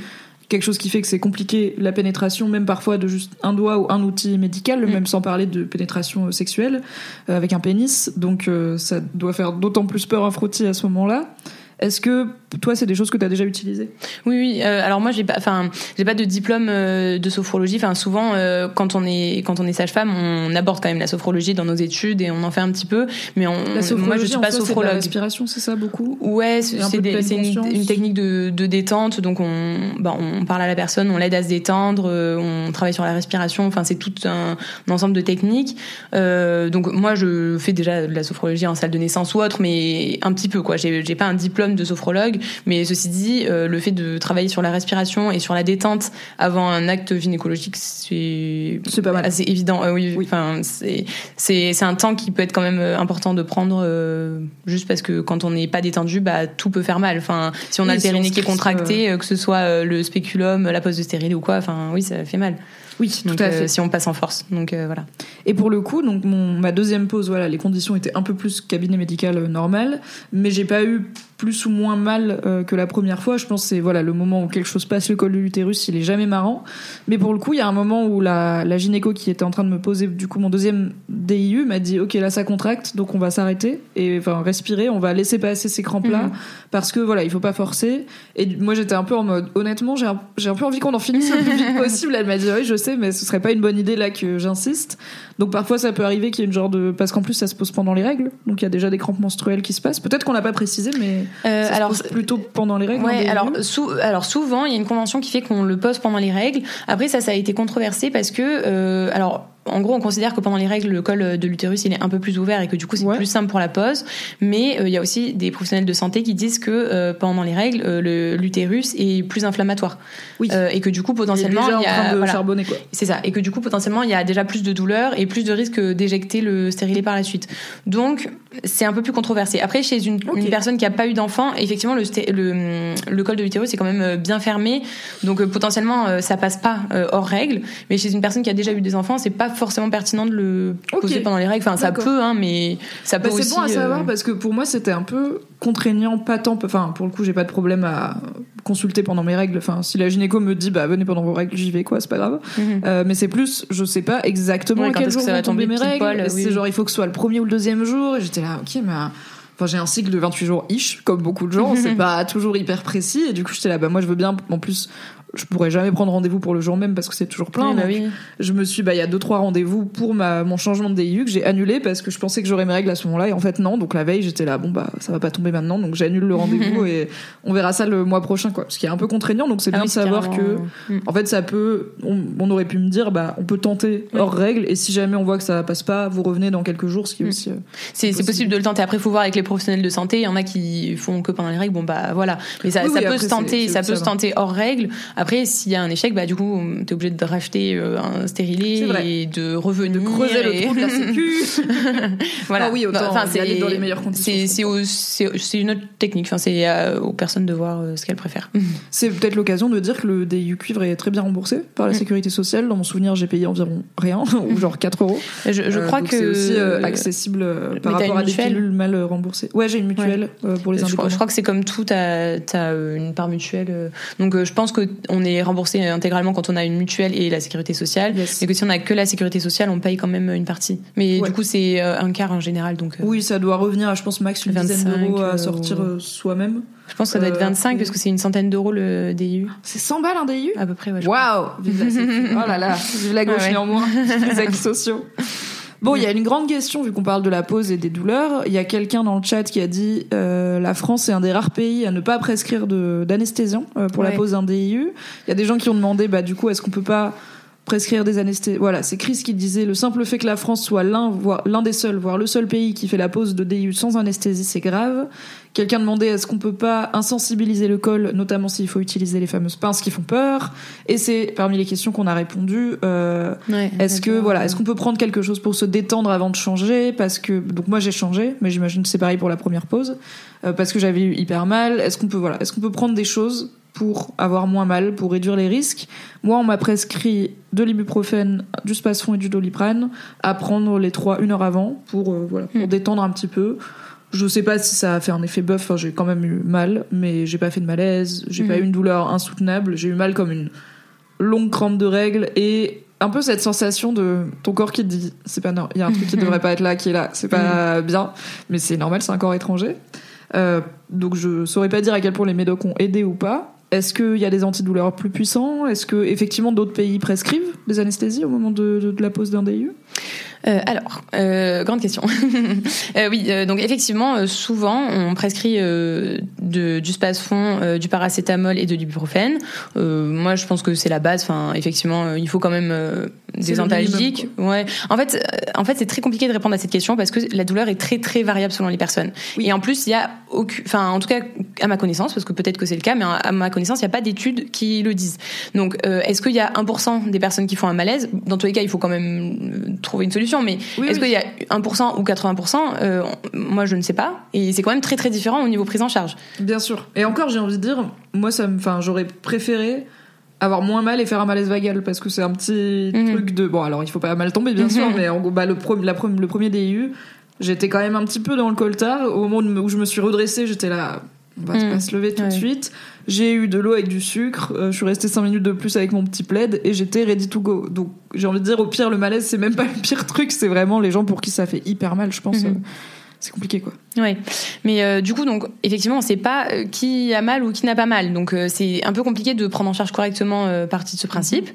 quelque chose qui fait que c'est compliqué la pénétration, même parfois de juste un doigt ou un outil médical, Mm. même sans parler de pénétration euh, sexuelle euh, avec un pénis. Donc euh, ça doit faire d'autant plus peur un frottis à ce moment-là. Est-ce que toi, c'est des choses que tu as déjà utilisées? Oui, oui. euh, alors moi, j'ai pas, enfin, j'ai pas de diplôme euh, de sophrologie. Enfin, souvent, euh, quand on est quand on est sage-femme, on aborde quand même la sophrologie dans nos études et on en fait un petit peu. Mais on, La moi, je suis en pas soi, c'est de la sophrologue. respiration, c'est ça beaucoup? Ouais, c'est une, une technique de, de détente. Donc on, bah, on parle à la personne, on l'aide à se détendre, euh, on travaille sur la respiration. Enfin, c'est tout un, un ensemble de techniques. Euh, donc moi, je fais déjà de la sophrologie en salle de naissance ou autre, mais un petit peu quoi. J'ai j'ai pas un diplôme de sophrologue, mais ceci dit, euh, le fait de travailler sur la respiration et sur la détente avant un acte gynécologique, c'est C'est pas mal. assez évident. Euh, oui, Oui. enfin c'est un temps qui peut être quand même euh, important de prendre euh, juste parce que quand on n'est pas détendu, bah tout peut faire mal. Enfin, si on a Oui, le périnée qui est contracté, euh, que ce soit le spéculum, la pose de stérile ou quoi, enfin oui, ça fait mal. Oui, Donc tout à euh, fait. si on passe en force, donc euh, voilà. Et pour le coup, donc mon, ma deuxième pause, voilà, les conditions étaient un peu plus cabinet médical normal, mais j'ai pas eu plus ou moins mal euh, que la première fois. Je pense que c'est voilà le moment où quelque chose passe le col de l'utérus, il est jamais marrant. Mais pour le coup, il y a un moment où la, la gynéco qui était en train de me poser du coup mon deuxième DIU m'a dit ok là ça contracte, donc on va s'arrêter et enfin respirer, on va laisser passer ces crampes là Mhm. parce que voilà il faut pas forcer. Et moi j'étais un peu en mode honnêtement j'ai un, un peu envie qu'on en finisse le plus vite possible. Elle m'a dit oui je sais mais ce serait pas une bonne idée là que j'insiste. Donc parfois ça peut arriver qu'il y ait une genre de parce qu'en plus ça se pose pendant les règles, donc il y a déjà des crampes menstruelles qui se passent. Peut-être qu'on l'a pas précisé mais Euh, ça se alors pose plutôt pendant les règles. Ouais, alors, sou- alors souvent, il y a une convention qui fait qu'on le pose pendant les règles. Après, ça, ça a été controversé parce que, euh, alors, en gros, on considère que pendant les règles, le col de l'utérus, il est un peu plus ouvert et que du coup, c'est Ouais. plus simple pour la pose. Mais euh, il y a aussi des professionnels de santé qui disent que euh, pendant les règles, euh, le- l'utérus est plus inflammatoire. Oui. Et que du coup, Il est potentiellement, il y a, train de voilà. charbonner quoi. C'est ça. Et que du coup, potentiellement, il y a déjà plus de douleur et plus de risque d'éjecter le stérilet par la suite. Donc, c'est un peu plus controversé. Après, chez une, personne qui a pas eu d'enfant, effectivement, le, le, le col de l'utérus est quand même bien fermé. Donc, potentiellement, ça passe pas hors règle. Mais chez une personne qui a déjà eu des enfants, c'est pas forcément pertinent de le poser pendant les règles. Enfin, ça peut, hein, mais ça peut Bah, aussi. c'est bon à savoir euh, parce que pour moi c'était un peu contraignant, pas tant. Enfin, pour le coup, j'ai pas de problème à consulter pendant mes règles. Enfin, si la gynéco me dit bah venez pendant vos règles, j'y vais quoi, c'est pas grave. mhm. Euh, mais c'est plus, je sais pas exactement Ouais, à quand quel jour ça vont va tomber mes règles. oui, c'est genre il faut que ce soit le premier ou le deuxième jour. Et j'étais là, ok, mais. Enfin, j'ai un cycle de 28 jours ish, comme beaucoup de gens. c'est pas toujours hyper précis. Et du coup, j'étais là, bah, moi, je veux bien. En plus, je pourrais jamais prendre rendez-vous pour le jour même parce que c'est toujours plein. Oui, bah oui. Je me suis, bah, il y a deux, trois rendez-vous pour ma, mon changement de DIU que j'ai annulé parce que je pensais que j'aurais mes règles à ce moment-là. Et en fait, non. Donc, la veille, j'étais là, bon, bah, ça va pas tomber maintenant. Donc, j'annule le rendez-vous et on verra ça le mois prochain, quoi. Ce qui est un peu contraignant. Donc, c'est Ah bien oui, de savoir que, carrément. Mm. en fait, ça peut, on, on aurait pu me dire, bah, on peut tenter hors règle. Et si jamais on voit que ça passe pas, vous revenez dans quelques jours, ce qui est Mm. aussi, euh, C'est possible. possible de le tenter. Après, faut voir avec les professionnels de santé. Il y en a qui font que pendant les règles. Bon, bah voilà. Mais ça, ça peut se tenter. Ça peut se va. tenter hors règle. Après, s'il y a un échec, bah du coup, t'es obligé de racheter euh, un C'est stérilet et de revenir. creuser le trou de la sécu. voilà. Ah oui, autant Enfin, aller dans les meilleures conditions, C'est c'est c'est c'est une autre technique. Enfin, c'est euh, aux personnes de voir euh, ce qu'elles préfèrent. C'est peut-être l'occasion de dire que le DIU cuivre est très bien remboursé par la Mm. sécurité sociale. Dans mon souvenir, j'ai payé environ rien, ou genre 4 euros. Je, je Euh, crois que c'est aussi euh, accessible euh, par rapport à des pilules mal remboursées. Ouais, j'ai une mutuelle euh, pour les Je crois, indépendants. je crois que c'est comme tout, t'as as une part mutuelle. Donc je pense que on est remboursé intégralement quand on a une mutuelle et la sécurité sociale, Yes. et que si on a que la sécurité sociale, on paye quand même une partie. Mais Ouais. du coup c'est euh, un quart en général, donc euh, Oui, ça doit revenir à, je pense, max une dizaine 25, d'euros à euh, sortir soi-même. je pense que ça doit être euh, 25 après- parce que c'est une centaine d'euros le DIU C'est 100 balles un DIU à peu près. Ouais. Waouh sécu. Oh là là, vive la gauche ouais. néanmoins, les acquis sociaux. Bon, il y a une grande question vu qu'on parle de la pause et des douleurs. Il y a quelqu'un dans le chat qui a dit euh, la France est un des rares pays à ne pas prescrire de d'anesthésiant euh, pour la pause d'un DIU. Il y a des gens qui ont demandé bah du coup est-ce qu'on peut pas prescrire des anesthésies Voilà, c'est Chris qui disait le simple fait que la France soit l'un voire l'un des seuls voire le seul pays qui fait la pause de DIU sans anesthésie, c'est grave. Quelqu'un demandait est-ce qu'on peut pas insensibiliser le col, notamment s'il faut utiliser les fameuses pinces qui font peur? Et c'est parmi les questions qu'on a répondu. Euh, Ouais, est-ce que voilà, est-ce qu'on peut prendre quelque chose pour se détendre avant de changer? Parce que donc moi j'ai changé, mais j'imagine que c'est pareil pour la première pause, euh, parce que j'avais eu hyper mal. Est-ce qu'on peut voilà, est-ce qu'on peut prendre des choses pour avoir moins mal, pour réduire les risques? Moi, on m'a prescrit de l'ibuprofène, du spasfon et du doliprane à prendre les trois une heure avant pour euh, voilà pour Hmm. détendre un petit peu. Je sais pas si ça a fait un effet bœuf. Enfin, j'ai quand même eu mal, mais j'ai pas fait de malaise. J'ai pas Mhm. eu une douleur insoutenable. J'ai eu mal comme une longue crampe de règles et un peu cette sensation de ton corps qui te dit c'est pas normal, il y a un truc qui devrait pas être là, qui est là, c'est pas bien, mais c'est normal, c'est un corps étranger. Euh, donc je saurais pas dire à quel point les médocs ont aidé ou pas. Est-ce qu'il y a des antidouleurs plus puissants? Est-ce que effectivement d'autres pays prescrivent des anesthésies au moment de, de- de la pose d'un DIU Euh, alors, euh, grande question. Euh, oui, euh, donc effectivement, euh, souvent, on prescrit de, du spasfon, du paracétamol et de l'ibuprofène. Moi, je pense que c'est la base. Enfin, effectivement, il faut quand même des antalgiques. Ouais. En fait, euh, en fait, c'est très compliqué de répondre à cette question parce que la douleur est très très variable selon les personnes. Oui. Et en plus, il y a aucun, enfin, en tout cas, à ma connaissance, parce que peut-être que c'est le cas, mais à ma connaissance, il n'y a pas d'études qui le disent. Donc, euh, est-ce qu'il y a 1% des personnes qui font un malaise? Dans tous les cas, il faut quand même euh, trouver une solution. Mais Oui, est-ce oui. qu'il y a 1% ou 80% euh, on- Moi, je ne sais pas. Et c'est quand même très très différent au niveau prise en charge. Bien sûr. Et encore, j'ai envie de dire, moi, ça enfin, j'aurais préféré avoir moins mal et faire un malaise vagal parce que c'est un petit Mhm. truc de. Bon, alors il faut pas mal tomber, bien sûr, mais en gros, bah, le, pro- la le premier DIU, j'étais quand même un petit peu dans le coltard. Au moment où je me suis redressée, j'étais là. On va Mhm. pas se lever tout de suite. J'ai eu de l'eau avec du sucre. euh, je suis restée 5 minutes de plus avec mon petit plaid et j'étais ready to go. Donc j'ai envie de dire, au pire, le malaise, c'est même pas le pire truc. C'est vraiment les gens pour qui ça fait hyper mal, je pense. Mhm. euh, c'est compliqué, quoi. Ouais, mais euh, du coup, donc effectivement, on sait pas euh, qui a mal ou qui n'a pas mal, donc euh, c'est un peu compliqué de prendre en charge correctement euh, partie de ce principe.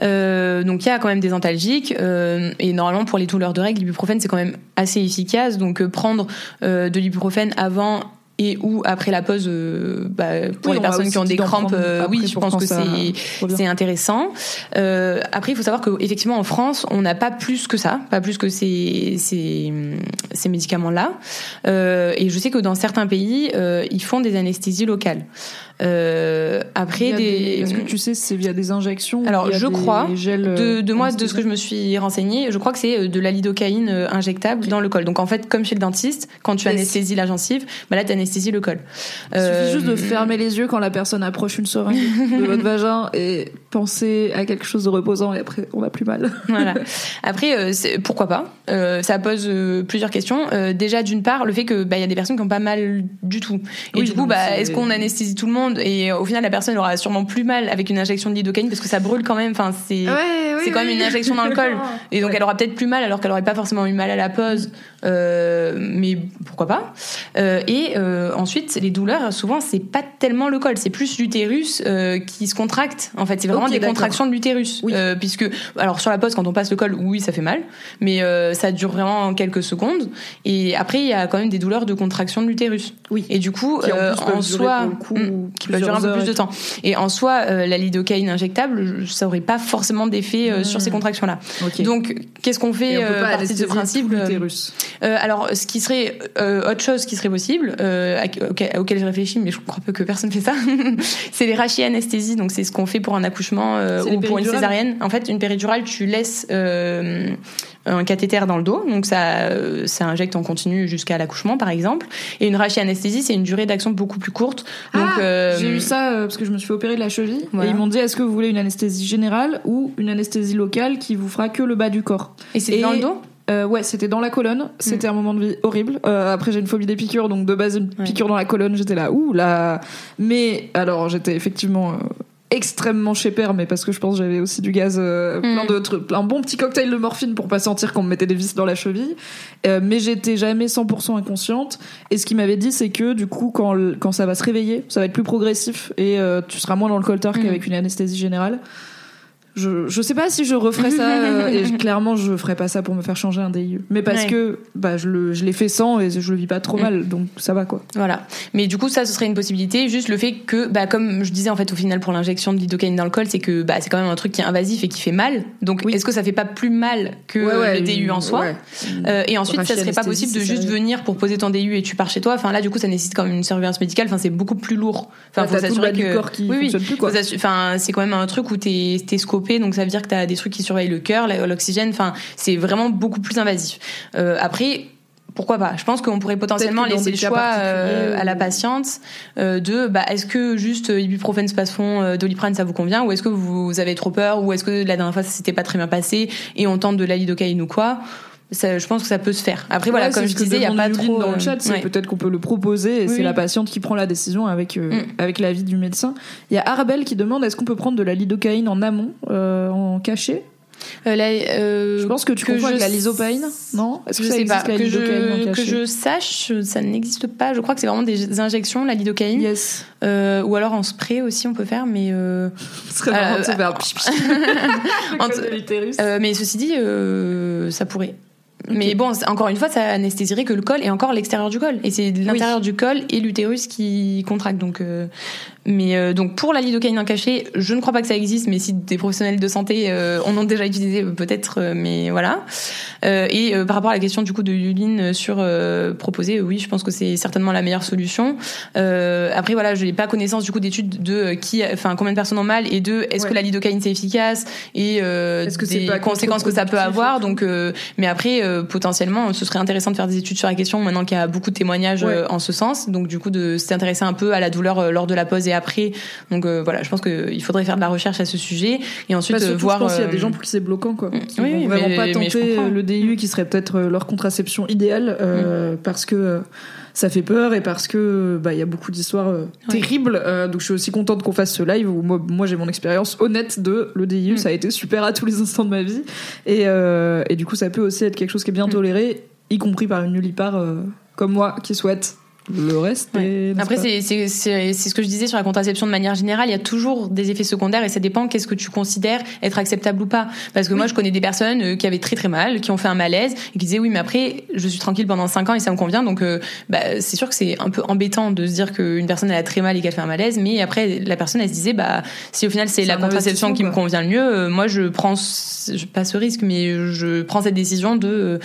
Donc il y a quand même des antalgiques et normalement pour les douleurs de règles, l'ibuprofène c'est quand même assez efficace. Donc prendre de l'ibuprofène avant et ou après la pause, euh, bah, pour Oui, les personnes qui ont des crampes, euh, oui, je pense que ça c'est c'est intéressant. Euh, après, il faut savoir que effectivement en France, on n'a pas plus que ça, pas plus que ces ces, ces médicaments-là. Euh, et je sais que dans certains pays, euh, ils font des anesthésies locales. Euh, après des, Est-ce que tu sais si c'est via des injections Alors, je crois, gels, de, euh, de moi, de ce que je me suis renseignée, je crois que c'est euh, de la lidocaïne euh, injectable dans le col. Donc en fait, comme chez le dentiste, quand tu anesthésies la gencive, bah là tu anesthésies le col. Il suffit juste de Euh, fermer les yeux quand la personne approche une seringue de votre vagin et penser à quelque chose de reposant et après on a plus mal. Voilà. Après, euh, pourquoi pas? Euh, Ça pose euh, plusieurs questions. Déjà, d'une part, le fait que bah il y a des personnes qui ont pas mal du tout. Et Oui, du coup, bah est-ce qu'on anesthésie tout le monde? Et au final, la personne aura sûrement plus mal avec une injection de lidocaïne parce que ça brûle quand même. Enfin, c'est ouais, c'est quand même une injection dans le col. Et donc elle aura peut-être plus mal alors qu'elle aurait pas forcément eu mal à la. Euh, mais pourquoi pas? Et ensuite, les douleurs, souvent, c'est pas tellement le col, c'est plus l'utérus qui se contracte. En fait, c'est vraiment des contractions de l'utérus. Oui. Euh, puisque, alors sur la pause, quand on passe le col, oui, ça fait mal, mais euh, ça dure vraiment quelques secondes. Et après, il y a quand même des douleurs de contraction de l'utérus. Oui. Et du coup, Qui, en euh, en soi, pour le coup, mm, qui peuvent durer un peu plus de temps. Et en soi, euh, la lidocaïne injectable, ça aurait pas forcément d'effet euh, sur ces contractions-là. Ok. Donc, qu'est-ce qu'on fait pas partie de ce principe alors, ce qui serait euh, autre chose qui serait possible, euh, à- auquel, auquel je réfléchis, mais je crois peu que personne fait ça, c'est les rachianesthésies. Donc, c'est ce qu'on fait pour un accouchement ou pour une césarienne. En fait, une péridurale, tu laisses euh, un cathéter dans le dos, donc ça, euh, ça injecte en continu jusqu'à l'accouchement, par exemple. Et une rachianesthésie, c'est une durée d'action beaucoup plus courte. Donc, Ah, euh, J'ai eu ça euh, parce que je me suis fait opérer de la cheville Voilà. et ils m'ont dit est-ce que vous voulez une anesthésie générale ou une anesthésie locale qui vous fera que le bas du corps Et c'est dans le dos Euh, ouais, c'était dans la colonne. C'était un moment de vie horrible. Euh, après, j'ai une phobie des piqûres, donc de base, une Ouais. piqûre dans la colonne, j'étais là, ouh là. Mais alors, j'étais effectivement euh, extrêmement chez père, mais parce que je pense que j'avais aussi du gaz, euh, plein de trucs, un bon petit cocktail de morphine pour pas sentir qu'on me mettait des vis dans la cheville. Euh, mais j'étais jamais 100% inconsciente. Et ce qu'il m'avait dit, c'est que du coup, quand, quand ça va se réveiller, ça va être plus progressif et euh, tu seras moins dans le coltard qu'avec une anesthésie générale. Je, je sais pas si je referais ça euh, et je- clairement je ferais pas ça pour me faire changer un DIU mais parce Ouais. que bah je le je l'ai fait sans et je le vis pas trop Mm. mal donc ça va quoi Voilà. Mais du coup, ça, ce serait une possibilité. Juste le fait que, bah, comme je disais en fait au final pour l'injection de lidocaïne dans le col, c'est que bah, c'est quand même un truc qui est invasif et qui fait mal. Donc, Oui. est-ce que ça fait pas plus mal que le DU en soi. Euh, et ensuite, ça serait pas possible de juste venir pour poser ton DU et tu pars chez toi. Enfin là, du coup, ça nécessite quand même une surveillance médicale. Enfin, c'est beaucoup plus lourd. Enfin, faut s'assurer que corps qui oui, oui. plus, quoi. Faut Enfin, c'est quand même un truc où t'es t'es scopé, donc ça veut dire que t'as des trucs qui surveillent le cœur, l'oxygène. Enfin, c'est vraiment beaucoup plus invasif. Euh, après. Pourquoi pas? Je pense qu'on pourrait potentiellement laisser le choix euh, à la patiente euh, de bah, est-ce que juste euh, ibuprofène, spasfon, doliprane ça vous convient? Ou est-ce que vous avez trop peur? Ou est-ce que la dernière fois ça s'était pas très bien passé et on tente de la lidocaïne ou quoi? Ça, je pense que ça peut se faire. Après voilà, Ouais, comme je que disais, il y a pas trop dans le euh, chat, c'est ouais. peut-être qu'on peut le proposer et Oui, c'est oui. la patiente qui prend la décision avec euh, Mm. avec l'avis du médecin. Il y a Arbel qui demande est-ce qu'on peut prendre de la lidocaïne en amont euh, en cachet? Euh, Je pense que tu confonds avec je la lysopaïne, non? Est-ce que je ça sais existe pas. la Que lidocaïne en je, que je sache, ça n'existe pas. Je crois que c'est vraiment des injections, la lidocaïne. Yes. Ou alors en spray aussi, on peut faire, mais Ce serait marrant de se faire mais ceci dit, ça pourrait. Mais bon, encore une fois, ça anesthésierait que le col et encore l'extérieur du col. Et c'est l'intérieur du col et l'utérus qui contractent. Donc, euh, mais euh, donc pour la lidocaïne en cachet, je ne crois pas que ça existe. Mais si des professionnels de santé euh, en ont déjà utilisé, euh, peut-être. euh, mais voilà. Euh, et euh, par rapport à la question du coup de Yuline sur euh, proposer, oui, je pense que c'est certainement la meilleure solution. Euh, après voilà, je n'ai pas connaissance du coup d'études de qui, enfin combien de personnes ont mal et de est-ce Ouais. que la lidocaïne c'est efficace et euh, Est-ce que des pas conséquences que ça peut avoir. Donc, euh, mais après euh, potentiellement, ce serait intéressant de faire des études sur la question maintenant qu'il y a beaucoup de témoignages Ouais. euh, en ce sens. Donc du coup de s'intéresser un peu à la douleur lors de la pause et après. Donc euh, voilà, je pense qu'il faudrait faire de la recherche à ce sujet et ensuite Bah, euh, surtout, voir. je pense qu'il y a des euh, gens pour qui c'est bloquant, quoi. Qui oui, vont oui, vraiment mais- pas tenter le DIU qui serait peut-être leur contraception idéale euh, parce que ça fait peur et parce que bah il y a beaucoup d'histoires euh, Ouais. terribles. Euh, donc je suis aussi contente qu'on fasse ce live où moi, moi j'ai mon expérience honnête de le DIU, Mm. ça a été super à tous les instants de ma vie et, euh, et du coup ça peut aussi être quelque chose qui est bien Mm. toléré, y compris par une nullipare comme moi qui souhaite le reste. Ouais. n'est-ce Après, c'est c'est- c'est c'est ce que je disais sur la contraception de manière générale. Il y a toujours des effets secondaires et ça dépend qu'est-ce que tu considères être acceptable ou pas. Parce que moi, je connais des personnes euh, qui avaient très très mal, qui ont fait un malaise et qui disaient oui, mais après, je suis tranquille pendant 5 ans et ça me convient. Donc, euh, bah, c'est sûr que c'est un peu embêtant de se dire qu'une personne elle a très mal et qu'elle fait un malaise, mais après, la personne elle se disait bah si au final c'est la contraception qui me convient le mieux, euh, moi je prends ce- je- pas ce risque, mais je prends cette décision de euh,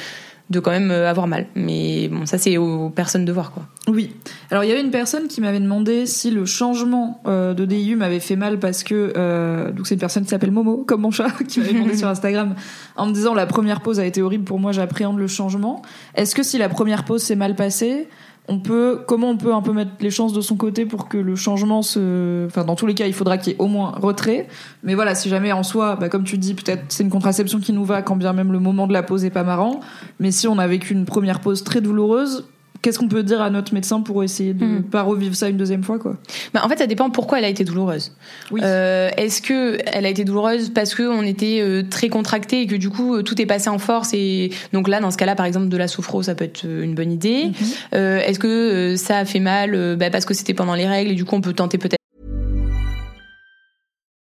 de quand même euh, avoir mal. Mais bon, ça c'est aux personnes de voir quoi. Oui. Alors il y avait une personne qui m'avait demandé si le changement euh, de DIU m'avait fait mal parce que euh, donc c'est une personne qui s'appelle Momo comme mon chat qui m'avait demandé sur Instagram en me disant la première pause a été horrible pour moi j'appréhende le changement. Est-ce que si la première pause s'est mal passée on peut comment on peut un peu mettre les chances de son côté pour que le changement se enfin dans tous les cas il faudra qu'il y ait au moins retrait. Mais voilà si jamais en soi bah, comme tu dis peut-être c'est une contraception qui nous va quand bien même le moment de la pause est pas marrant. Mais si on a vécu une première pause très douloureuse qu'est-ce qu'on peut dire à notre médecin pour essayer de Mhm. pas revivre ça une deuxième fois, quoi. Bah, en fait, ça dépend pourquoi elle a été douloureuse. Oui. Euh, Est-ce que elle a été douloureuse parce que on était euh, très contracté et que du coup euh, tout est passé en force et donc là dans ce cas-là par exemple de la sophro ça peut être euh, une bonne idée. Mhm. Euh, Est-ce que euh, ça a fait mal bah, parce que c'était pendant les règles et du coup on peut tenter peut-être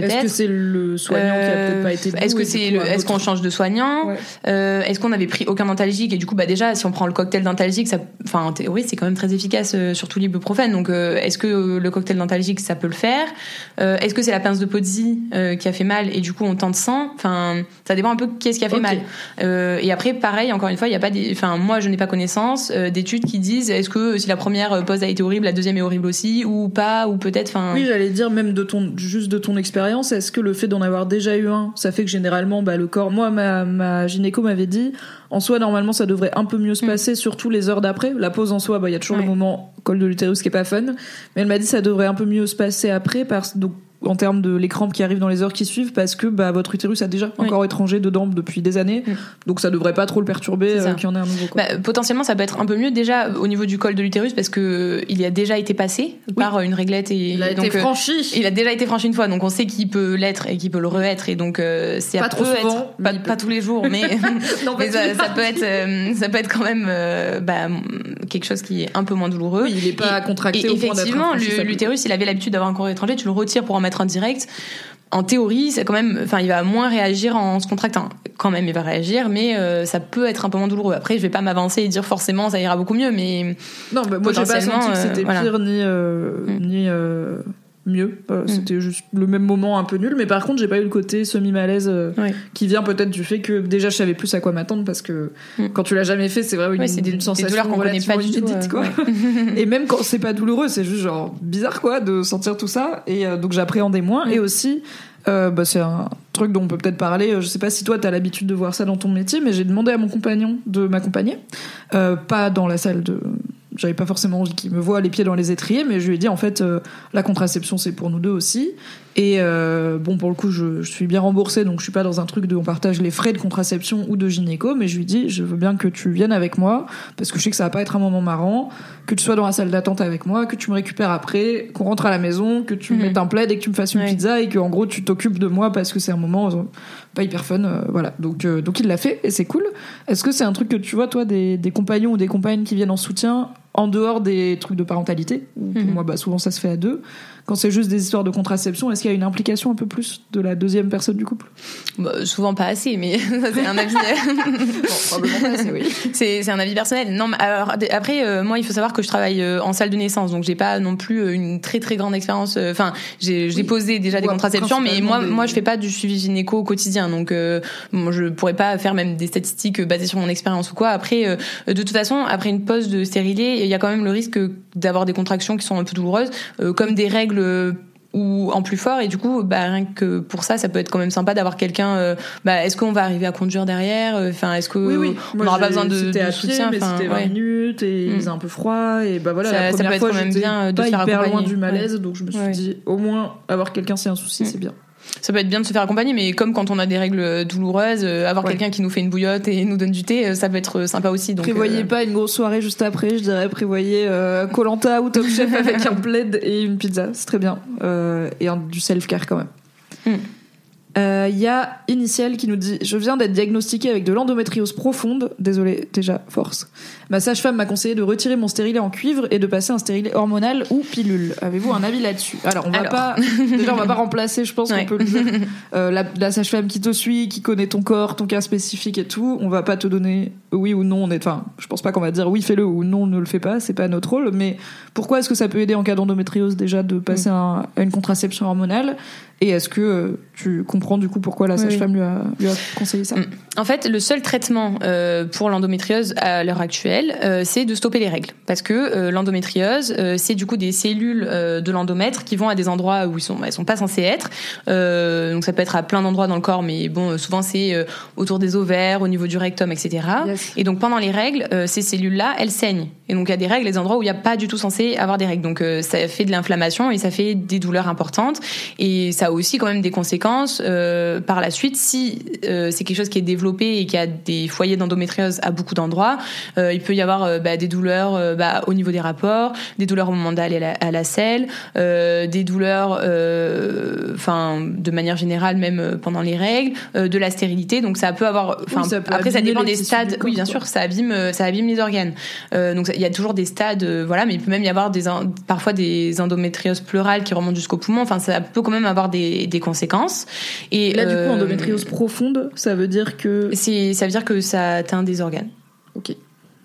Est-ce que c'est le soignant qui a peut-être pas été Euh, Est-ce que c'est est-ce qu'on change de soignant Ouais. Euh, Est-ce qu'on avait pris aucun antalgique et du coup bah déjà si on prend le cocktail d'antalgique ça enfin en théorie c'est quand même très efficace euh, surtout l'ibuprofène donc euh, est-ce que euh, le cocktail d'antalgique ça peut le faire Euh, Est-ce que c'est la pince de Pozzi euh, qui a fait mal et du coup on tente sans enfin ça dépend un peu qu'est-ce qui a fait Ok. mal Euh, et après pareil encore une fois il y a pas des enfin moi je n'ai pas connaissance euh, d'études qui disent est-ce que si la première pause a été horrible la deuxième est horrible aussi ou pas ou peut-être enfin Oui, j'allais dire même de ton juste de ton expérience, est-ce que le fait d'en avoir déjà eu un, ça fait que généralement bah, le corps, moi ma, ma gynéco m'avait dit, en soi normalement ça devrait un peu mieux se passer, surtout les heures d'après. La pause en soi, bah il y a toujours le Mm. Moment col de l'utérus qui est pas fun, mais elle m'a dit ça devrait un peu mieux se passer après parce donc en termes de les crampes qui arrivent dans les heures qui suivent parce que bah votre utérus a déjà Oui. encore étranger dedans depuis des années, donc ça devrait pas trop le perturber euh, qu'il y en ait un nouveau. Quoi. Bah, potentiellement, ça peut être un peu mieux déjà au niveau du col de l'utérus parce que il y a déjà été passé par une réglette et il a donc, été euh, franchi. il a déjà été franchi une fois, donc on sait qu'il peut l'être et qu'il peut le re-être et donc euh, c'est Pas trop souvent, être- pas, il peut. pas tous les jours, mais, Non, mais pas ça, peut être euh, ça peut être quand même euh, bah, quelque chose qui est un peu moins douloureux. Oui, il est pas Et- contracté et au point d'être effectivement, l'utérus, il avait l'habitude d'avoir un corps étranger, tu le retires pour en mettre un direct. En théorie, c'est quand même, enfin, il va moins réagir en se contractant. Quand même, il va réagir, mais euh, ça peut être un peu moins douloureux. Après, je vais pas m'avancer et dire forcément ça ira beaucoup mieux, mais Non, bah, moi j'ai pas senti que euh, c'était voilà. pire ni euh, Mm. ni euh, mieux. Euh, C'était juste le même moment un peu nul, mais par contre j'ai pas eu le côté semi malaise Ouais. qui vient peut-être du fait que déjà je savais plus à quoi m'attendre parce que Mm. quand tu l'as jamais fait c'est vraiment une, Ouais, c'est une des sensation douleurs qu'on connaît pas du tout, euh, quoi. ouais. et même quand c'est pas douloureux c'est juste genre bizarre quoi de sentir tout ça et euh, donc j'appréhendais moins Mm. et aussi euh, bah, c'est un truc dont on peut peut-être parler. Je sais pas si toi t'as l'habitude de voir ça dans ton métier, mais j'ai demandé à mon compagnon de m'accompagner, euh, pas dans la salle de. J'avais pas forcément envie qu'il me voie les pieds dans les étriers, mais je lui ai dit en fait euh, la contraception c'est pour nous deux aussi. Et euh, bon pour le coup je, je suis bien remboursée donc je suis pas dans un truc de on partage les frais de contraception ou de gynéco, mais je lui dis je veux bien que tu viennes avec moi parce que je sais que ça va pas être un moment marrant, que tu sois dans la salle d'attente avec moi, que tu me récupères après, qu'on rentre à la maison, que tu me Mhm. mettes un plaid et que tu me fasses une pizza et que en gros tu t'occupes de moi parce que c'est un moment euh, pas hyper fun euh, voilà donc euh, donc il l'a fait et c'est cool est-ce que c'est un truc que tu vois toi des, des compagnons ou des compagnes qui viennent en soutien en dehors des trucs de parentalité ou pour Mhm. moi bah souvent ça se fait à deux quand c'est juste des histoires de contraception est-ce qu'il y a une implication un peu plus de la deuxième personne du couple? Bah, souvent pas assez, mais ça c'est un avis. assez oui c'est un avis personnel. Non, mais alors après, euh, moi, il faut savoir que je travaille euh, en salle de naissance, donc j'ai pas non plus euh, une très très grande expérience. Enfin, j'ai j'ai Oui. posé déjà des contraceptions, mais moi, des- moi, je fais pas du suivi gynéco au quotidien, donc moi, je pourrais pas faire même des statistiques basées sur mon expérience ou quoi. Après, de toute façon, après une pause de stérilet, il y a quand même le risque d'avoir des contractions qui sont un peu douloureuses, euh, comme des règles. euh, ou en plus fort et du coup bah rien que pour ça ça peut être quand même sympa d'avoir quelqu'un euh, bah est-ce qu'on va arriver à conduire derrière enfin est-ce que oui oui on n'aura pas besoin de, c'était de à soutien pied, mais c'était 20 ouais. minutes et il Mm. faisait un peu froid et bah voilà Ça- la ça première peut être fois quand même bien, de pas faire hyper loin du malaise donc je me suis Ouais. dit au moins avoir quelqu'un a un souci Mm. c'est bien Ça peut être bien de se faire accompagner, mais comme quand on a des règles douloureuses, euh, avoir Ouais. quelqu'un qui nous fait une bouillotte et nous donne du thé, euh, ça peut être sympa aussi. Donc, prévoyez euh, pas une grosse soirée juste après, je dirais prévoyez euh, Colanta ou Top Chef avec un plaid et une pizza, c'est très bien. Euh, et un- du self-care quand même. Mm. Euh, Il y a Initial qui nous dit Je viens d'être diagnostiquée avec de l'endométriose profonde. Désolé, déjà, force. Ma sage-femme m'a conseillé de retirer mon stérilet en cuivre et de passer un stérilet hormonal ou pilule. Avez-vous un avis là-dessus? Alors, on va Alors. pas. Déjà, on va pas remplacer, je pense Ouais. qu'on peut le dire. Euh, la, la sage-femme qui te suit, qui connaît ton corps, ton cas spécifique et tout. On va pas te donner oui ou non on est. Enfin, je pense pas qu'on va dire oui fais-le ou non ne le fais pas. C'est pas notre rôle. Mais pourquoi est-ce que ça peut aider en cas d'endométriose déjà de passer Mm. un- à une contraception hormonale Et est-ce que euh, tu comprends du coup pourquoi la Oui, sage-femme lui, a, lui a conseillé ça? Mm. En fait, le seul traitement euh, pour l'endométriose à l'heure actuelle, euh, c'est de stopper les règles. Parce que euh, l'endométriose, euh, c'est du coup des cellules euh, de l'endomètre qui vont à des endroits où ils sont, elles sont pas censées être. Euh, donc ça peut être à plein d'endroits dans le corps, mais bon, euh, souvent c'est euh, autour des ovaires, au niveau du rectum, etc. Yes. Et donc pendant les règles, euh, ces cellules-là, elles saignent. Et donc il y a des règles, des endroits où il n'y a pas du tout censé avoir des règles. Donc euh, ça fait de l'inflammation et ça fait des douleurs importantes. Et ça a aussi quand même des conséquences euh, par la suite si c'est quelque chose qui est développé et qui a des foyers d'endométriose à beaucoup d'endroits. il peut y avoir bah, des douleurs bah, au niveau des rapports, des douleurs au moment d'aller à la, à la selle, des douleurs, enfin de manière générale même pendant les règles, de la stérilité. Donc ça peut avoir, enfin après ça dépend des stades. du oui, bien sûr, ça abîme, euh, ça abîme les organes. Euh, donc il y a toujours des stades, euh, voilà, mais il peut même y avoir des parfois des endométrioses pleurales qui remontent jusqu'au poumon. Enfin, ça peut quand même avoir des, des conséquences. Et Là, du coup, endométriose profonde, ça veut dire que. c'est, ça veut dire que ça atteint des organes. Ok.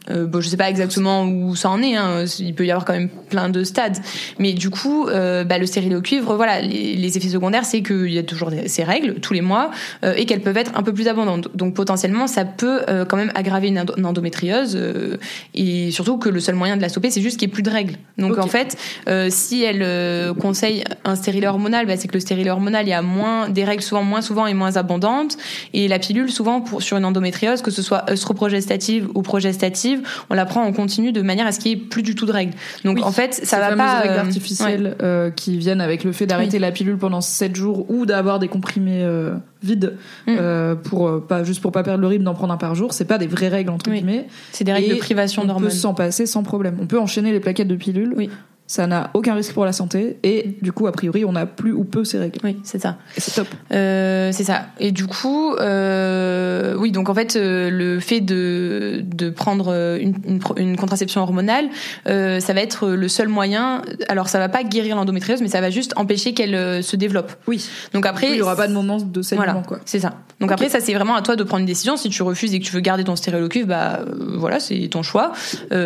Euh, bon, je sais pas exactement où ça en est. Hein. Il peut y avoir quand même plein de stades. Mais du coup, euh, bah, le stérilet au cuivre, voilà, les, les effets secondaires, c'est qu'il y a toujours ces règles tous les mois euh, et qu'elles peuvent être un peu plus abondantes. Donc potentiellement, ça peut euh, quand même aggraver une, endo- une endométriose. euh, et surtout que le seul moyen de la stopper, c'est juste qu'il n'y ait plus de règles. Donc en fait, euh, si elle euh, conseille un stérilet hormonal, bah, c'est que le stérilet hormonal, il y a moins des règles souvent moins souvent et moins abondantes. Et la pilule, souvent pour sur une endométriose, que ce soit œstroprogestative ou progestative, on la prend en continu de manière à ce qu'il n'y ait plus du tout de règles. Donc Oui, en fait, ça va pas règles euh, artificielles euh, qui viennent avec le fait d'arrêter la pilule pendant 7 jours ou d'avoir des comprimés euh, vides Mm. euh, pour pas juste pour pas perdre le rythme d'en prendre un par jour, c'est pas des vraies règles entre Oui. guillemets. c'est des règles Et de privation on peut s'en passer sans problème. On peut enchaîner les plaquettes de pilules. Oui. Ça n'a aucun risque pour la santé et du coup a priori on n'a plus ou peu ces règles. Oui, c'est ça. Et c'est top. Euh, c'est ça. Et du coup, euh, oui, donc en fait, euh, le fait de, de prendre une, une, contraception hormonale, ça va être le seul moyen. Alors, ça va pas guérir l'endométriose, mais ça va juste empêcher qu'elle se développe. Oui. Donc après, il y aura pas de moment de saignement Voilà, quoi. c'est ça. Donc après, ça c'est vraiment à toi de prendre une décision. Si tu refuses et que tu veux garder ton cuivre, bah voilà, c'est ton choix.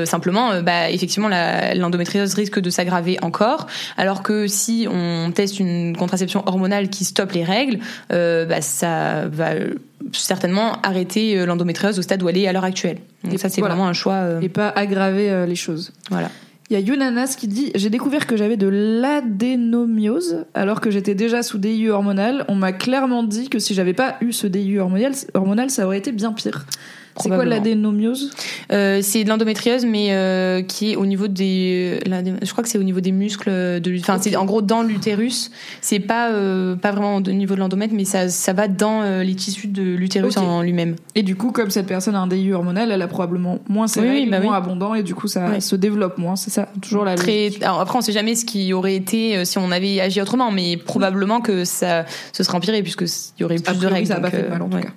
Simplement, bah effectivement, la- l'endométriose risque de s'aggraver encore. Alors que si on teste une contraception hormonale qui stoppe les règles, euh, bah ça va euh, certainement arrêter euh, l'endométriose au stade où elle est à l'heure actuelle. Donc Et ça c'est voilà. vraiment un choix. euh, Et pas aggraver euh, les choses. voilà. Il y a Yunanas qui dit J'ai découvert que j'avais de l'adénomiose alors que j'étais déjà sous DIU hormonal. On m'a clairement dit que si j'avais pas eu ce DIU hormonal, hormonal ça aurait été bien pire. C'est quoi l'adénomiose Euh, c'est de l'endométriose, mais euh, qui est au niveau des. l'adé- Je crois que c'est au niveau des muscles de. Enfin, c'est en gros dans l'utérus. C'est pas euh, pas vraiment au niveau de l'endomètre, mais ça ça va dans euh, les tissus de l'utérus en lui-même. Et du coup, comme cette personne a un DIU hormonal, elle a probablement moins ses Oui, bah moins oui. abondant, et du coup, ça se développe moins. C'est ça, toujours la Très. logique. Alors après, on sait jamais ce qui aurait été euh, si on avait agi autrement, mais probablement que ça se serait empiré puisque il y aurait plus de priori, règles. ça n'a pas fait de mal en euh, tout ouais. cas.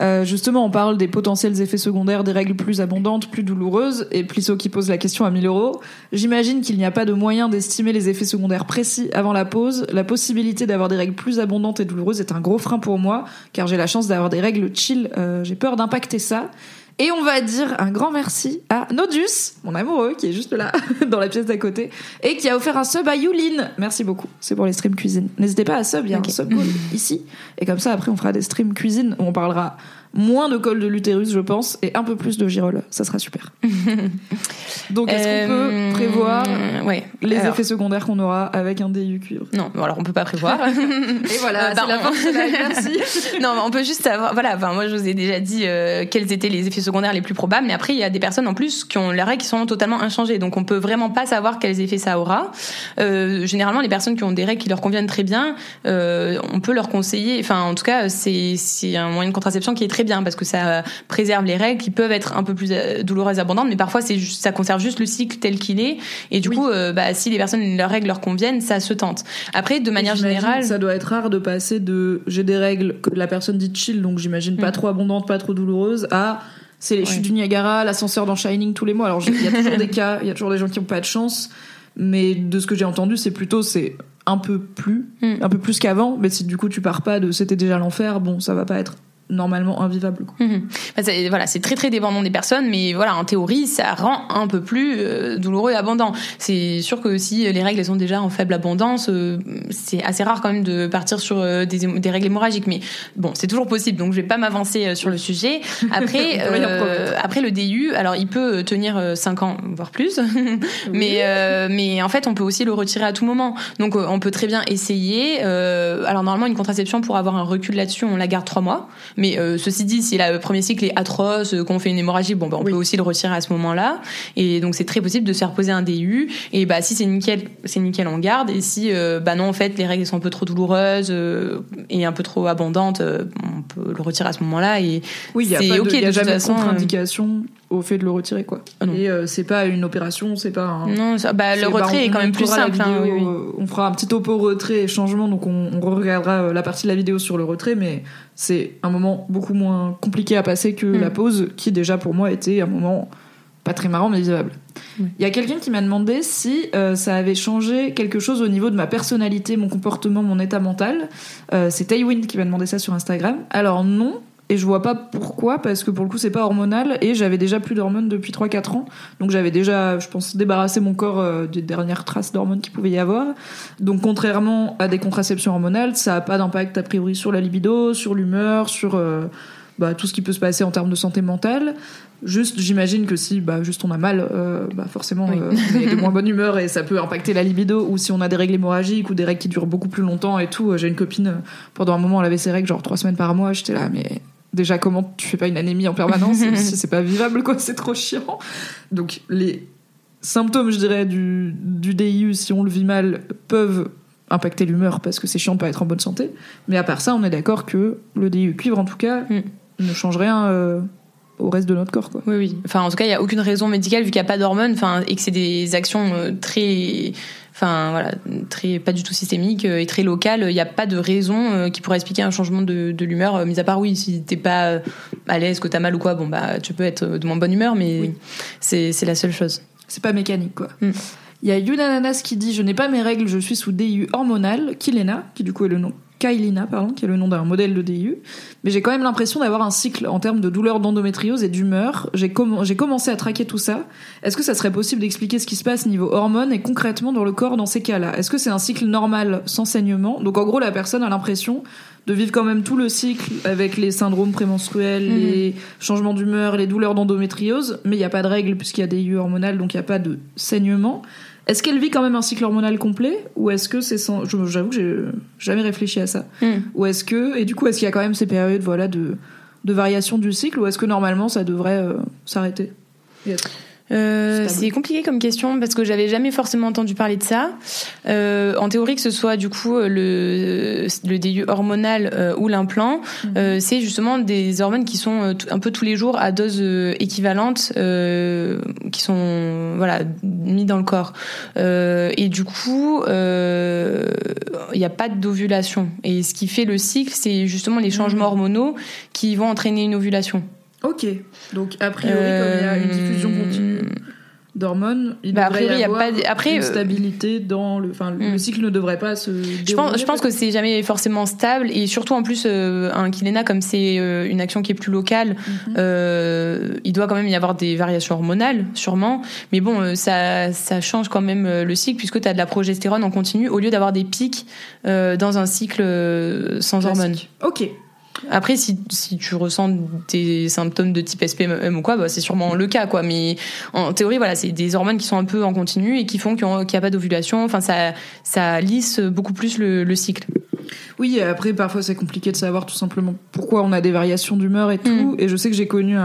Euh, justement, on parle des potentiels effets secondaires des règles plus abondantes, plus douloureuses, et Plisseau qui pose la question à 1000 euros. J'imagine qu'il n'y a pas de moyen d'estimer les effets secondaires précis avant la pause. La possibilité d'avoir des règles plus abondantes et douloureuses est un gros frein pour moi, car j'ai la chance d'avoir des règles chill. Euh, j'ai peur d'impacter ça. Et on va dire un grand merci à Nodus, mon amoureux, qui est juste là, dans la pièce d'à côté, et qui a offert un sub à Yulin. Merci beaucoup. C'est pour les streams cuisine. N'hésitez pas à sub, il y a un sub ici. Et comme ça, après, on fera des streams cuisine où on parlera moins de col de l'utérus, je pense, et un peu plus de girole. Ça sera super. Donc, est-ce qu'on Euh, peut prévoir ouais. les Alors, effets secondaires qu'on aura avec un DU cuivre Non, alors on peut pas prévoir. Et voilà, Euh, c'est la fin. Merci. non, on peut juste savoir. Voilà, enfin, moi, je vous ai déjà dit euh, quels étaient les effets secondaires les plus probables, mais après, il y a des personnes en plus qui ont les règles qui sont totalement inchangées, donc on peut vraiment pas savoir quels effets ça aura. Euh, généralement, les personnes qui ont des règles qui leur conviennent très bien, euh, on peut leur conseiller. Enfin, en tout cas, c'est un moyen de contraception qui est très bien parce que ça préserve les règles qui peuvent être un peu plus euh, douloureuses, abondantes, mais parfois c'est ça conserve juste le cycle tel qu'il est, et du Oui. coup, euh, bah, si les personnes leurs règles leur conviennent, ça se tente. Après, de manière générale, ça doit être rare de passer de j'ai des règles que la personne dit chill, donc j'imagine pas Mm. trop abondantes, pas trop douloureuses, à c'est les Ouais. chutes du Niagara, l'ascenseur dans Shining tous les mois. Alors il y a toujours des cas, il y a toujours des gens qui ont pas de chance, mais de ce que j'ai entendu, c'est plutôt c'est un peu plus, Mm. un peu plus qu'avant. Mais si du coup tu pars pas de c'était déjà l'enfer, bon ça va pas être normalement invivable. Quoi. Mhm. C'est- voilà, c'est très très dépendant des personnes, mais voilà, en théorie, ça rend un peu plus euh, douloureux et abondant. C'est sûr que si les règles elles sont déjà en faible abondance, euh, c'est assez rare quand même de partir sur euh, des, des règles hémorragiques. Mais bon, c'est toujours possible, donc je vais pas m'avancer euh, sur le sujet. Après, euh, après le DU, alors il peut tenir 5 ans voire plus, mais euh, mais en fait on peut aussi le retirer à tout moment. Donc on peut très bien essayer. euh, alors normalement une contraception pour avoir un recul là-dessus, on la garde 3 mois. Mais euh, ceci dit, si le premier cycle est atroce, euh, qu'on fait une hémorragie, bon, ben, on Oui. peut aussi le retirer à ce moment-là. Et donc c'est très possible de se faire poser un DU. Et bah si c'est nickel, c'est nickel, on garde. Et si euh, bah non, en fait, les règles sont un peu trop douloureuses euh, et un peu trop abondantes, euh, on peut le retirer à ce moment-là. Et Oui, il y a, pas de, ok il y a de jamais façon, de euh, contre-indication au fait de le retirer, quoi. Ah non. Et euh, c'est pas une opération, c'est pas un. Non, ça- bah, le bah, retrait on- est quand même plus simple. hein, vidéo, oui, oui. euh, On fera un petit topo retrait et changement, donc on, on regardera euh, la partie de la vidéo sur le retrait, mais c'est un moment beaucoup moins compliqué à passer que Mm. la pause, qui déjà pour moi était un moment pas très marrant mais vivable. Il y a quelqu'un qui m'a demandé si euh, ça avait changé quelque chose au niveau de ma personnalité, mon comportement, mon état mental. Euh, c'est Taywin qui m'a demandé ça sur Instagram. Alors non, et je vois pas pourquoi, parce que pour le coup c'est pas hormonal, et j'avais déjà plus d'hormones depuis 3-4 ans. Donc j'avais déjà, je pense, débarrassé mon corps euh, des dernières traces d'hormones qu'il pouvait y avoir. Donc contrairement à des contraceptions hormonales, ça a pas d'impact a priori sur la libido, sur l'humeur, sur euh, bah, tout ce qui peut se passer en termes de santé mentale. Juste, j'imagine que si bah, juste on a mal, euh, bah, forcément Oui. on est de moins bonne humeur et ça peut impacter la libido. Ou si on a des règles hémorragiques ou des règles qui durent beaucoup plus longtemps et tout. J'ai une copine, pendant un moment, elle avait ses règles genre trois semaines par mois. J'étais là, mais déjà comment tu fais pas une anémie en permanence Si C'est pas vivable quoi, c'est trop chiant. Donc les symptômes, je dirais, du, du DIU, si on le vit mal, peuvent impacter l'humeur parce que c'est chiant de pas être en bonne santé. Mais à part ça, on est d'accord que le DIU cuivre, en tout cas, Mm. ne change rien euh, au reste de notre corps. Quoi. Oui, oui. Enfin, en tout cas, il n'y a aucune raison médicale vu qu'il n'y a pas d'hormones, enfin, et que c'est des actions euh, très, enfin, voilà, très, pas du tout systémiques euh, et très locales. Il n'y a pas de raison euh, qui pourrait expliquer un changement de, de l'humeur, mis à part oui, si t'es pas à l'aise, que t'as mal ou quoi, bon bah, tu peux être de moins bonne humeur, mais Oui. c'est la seule chose. C'est pas mécanique, quoi. Mm. Il y a Yunananas qui dit Je n'ai pas mes règles, je suis sous DIU hormonal. Kilena, qui du coup est le nom. Kailina, pardon, qui est le nom d'un modèle de DIU. Mais j'ai quand même l'impression d'avoir un cycle en termes de douleur d'endométriose et d'humeur. J'ai comm- j'ai commencé à traquer tout ça. Est-ce que ça serait possible d'expliquer ce qui se passe niveau hormones et concrètement dans le corps dans ces cas-là? Est-ce que c'est un cycle normal sans saignement? Donc en gros, la personne a l'impression de vivre quand même tout le cycle avec les syndromes prémenstruels, Mhm. les changements d'humeur, les douleurs d'endométriose, mais il n'y a pas de règles puisqu'il y a des hormonales, donc il n'y a pas de saignement. Est-ce qu'elle vit quand même un cycle hormonal complet ou est-ce que c'est sans... je- J'avoue que j'ai jamais réfléchi à ça. Mm. Ou est-ce que... Et du coup, est-ce qu'il y a quand même ces périodes voilà, de, de variation du cycle ou est-ce que normalement ça devrait euh, s'arrêter? Euh, c'est compliqué comme question parce que j'avais jamais forcément entendu parler de ça. Euh, en théorie, que ce soit du coup le, le DIU hormonal euh, ou l'implant, euh, c'est justement des hormones qui sont un peu tous les jours à dose équivalente, euh, qui sont voilà mis dans le corps. Euh, et du coup, euh, il n'y a pas d'ovulation. Et ce qui fait le cycle, c'est justement les changements hormonaux qui vont entraîner une ovulation. Ok. Donc a priori, comme il y a une diffusion Euh, continue d'hormones, il Bah, a devrait priori, y il y a avoir pas après, une euh, stabilité dans le... Enfin, le Hmm. cycle ne devrait pas se Je pense, je pense que c'est jamais forcément stable et surtout en plus euh, un Kilena comme c'est euh, une action qui est plus locale, Mhm. euh, il doit quand même y avoir des variations hormonales sûrement, mais bon ça ça change quand même le cycle puisque tu as de la progestérone en continu au lieu d'avoir des pics dans un cycle sans hormones. Ok. Après si si tu ressens des symptômes de type SPM ou quoi, bah, c'est sûrement le cas quoi, mais en théorie voilà c'est des hormones qui sont un peu en continu et qui font qu'il n'y a pas d'ovulation, enfin ça ça lisse beaucoup plus le, le cycle. Oui, et après, parfois, c'est compliqué de savoir tout simplement pourquoi on a des variations d'humeur et tout. Mm. Et je sais que j'ai connu un,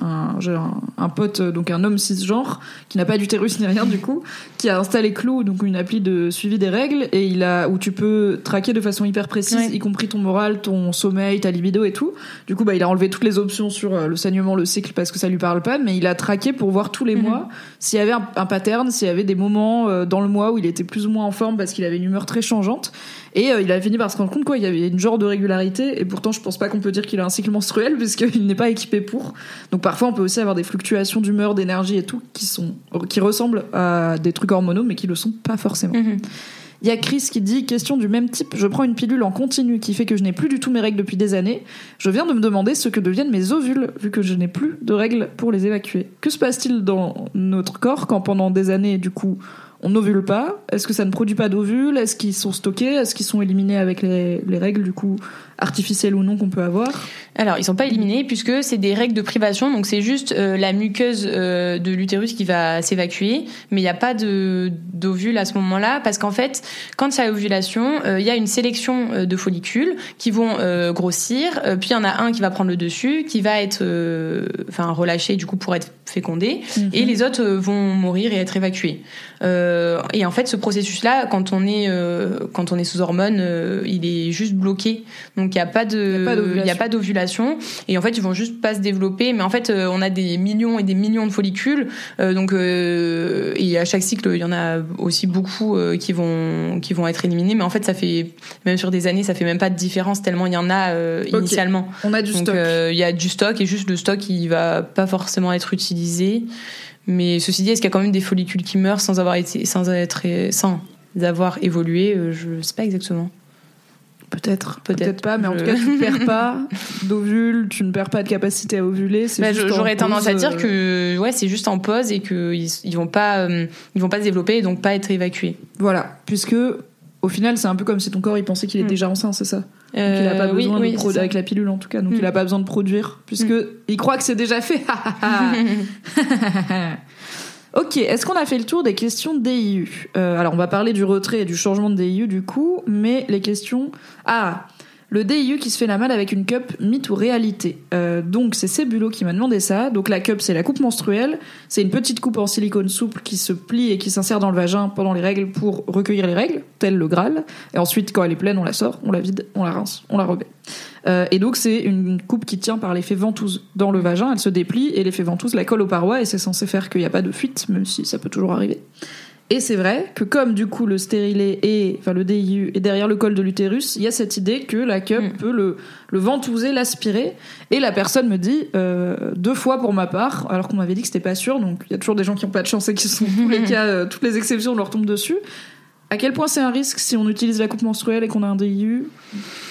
un, j'ai un, un pote, euh, donc un homme cisgenre, qui n'a pas d'utérus ni rien du coup, qui a installé Clou, donc une appli de suivi des règles, et il a, où tu peux traquer de façon hyper précise, Ouais. y compris ton moral, ton sommeil, ta libido et tout. Du coup, bah, il a enlevé toutes les options sur euh, le saignement, le cycle, parce que ça lui parle pas, mais il a traqué pour voir tous les Mhm. mois s'il y avait un, un pattern, s'il y avait des moments euh, dans le mois où il était plus ou moins en forme parce qu'il avait une humeur très changeante. Et euh, il a fini par se rendre compte quoi, il y avait une genre de régularité. Et pourtant, je pense pas qu'on peut dire qu'il a un cycle menstruel puisqu'il n'est pas équipé pour. Donc parfois, on peut aussi avoir des fluctuations d'humeur, d'énergie et tout qui sont qui ressemblent à des trucs hormonaux, mais qui le sont pas forcément. Mhm. Il y a Chris qui dit question du même type. Je prends une pilule en continu qui fait que je n'ai plus du tout mes règles depuis des années. Je viens de me demander ce que deviennent mes ovules vu que je n'ai plus de règles pour les évacuer. Que se passe-t-il dans notre corps quand pendant des années, du coup, on n'ovule pas. Est-ce que ça ne produit pas d'ovules? Est-ce qu'ils sont stockés? Est-ce qu'ils sont éliminés avec les, les règles, du coup, artificielles ou non qu'on peut avoir? Alors, ils sont pas éliminés puisque c'est des règles de privation, donc c'est juste euh, la muqueuse euh, de l'utérus qui va s'évacuer, mais il n'y a pas de d'ovules à ce moment-là parce qu'en fait, quand il y ovulation, euh, il y a une sélection de follicules qui vont grossir, puis il y en a un qui va prendre le dessus, qui va être enfin relâché du coup pour être fécondé, et les autres euh, vont mourir et être évacués. Euh, et en fait, ce processus-là, quand on est euh, quand on est sous hormones, euh, il est juste bloqué. Donc il n'y a pas de Il y a pas d'ovulation. Et en fait, ils vont juste pas se développer. Mais en fait, on a des millions et des millions de follicules. Donc et à chaque cycle, il y en a aussi beaucoup qui vont qui vont être éliminés. Mais en fait, ça fait même sur des années, ça fait même pas de différence tellement il y en a initialement. On a du Donc stock. il y a du stock et juste le stock il va pas forcément être utilisé. Mais ceci dit, est-ce qu'il y a quand même des follicules qui meurent sans avoir été sans être sans avoir évolué Euh, Je sais pas exactement. Peut-être, Peut-être. pas, mais en tout cas, tu ne perds pas d'ovules, tu ne perds pas de capacité à ovuler. Bah, J'aurais tendance à dire euh, que ouais, c'est juste en pause et qu'ils ils vont pas euh, ils vont pas se développer et donc pas être évacués. Voilà, puisque au final, c'est un peu comme si ton corps il pensait qu'il est Mm. déjà enceint, c'est ça? Donc il Euh, a pas oui, besoin oui, de ça. avec la pilule en tout cas, donc Mm. il a pas besoin de produire, puisque il croit que c'est déjà fait. ok, est-ce qu'on a fait le tour des questions DIU Euh, Alors on va parler du retrait et du changement de DIU du coup, mais les questions. Ah le DIU qui se fait la malle avec une cup, mythe ou réalité Euh, Donc c'est Cébulo qui m'a demandé ça. Donc la cup c'est la coupe menstruelle. C'est une petite coupe en silicone souple qui se plie et qui s'insère dans le vagin pendant les règles pour recueillir les règles, tel le Graal. Et ensuite quand elle est pleine on la sort, on la vide, on la rince, on la remet. Euh, et donc c'est une coupe qui tient par l'effet ventouse dans le vagin. Elle se déplie et l'effet ventouse la colle aux parois et c'est censé faire qu'il n'y a pas de fuite, même si ça peut toujours arriver. Et c'est vrai que comme du coup le stérilet et enfin le DIU est derrière le col de l'utérus, il y a cette idée que la cup Mm. peut le, le ventouser, l'aspirer. Et la personne me dit euh, deux fois pour ma part, alors qu'on m'avait dit que c'était pas sûr. Donc il y a toujours des gens qui ont pas de chance et qui sont tous les cas, euh, toutes les exceptions leur tombent dessus. À quel point c'est un risque si on utilise la coupe menstruelle et qu'on a un DIU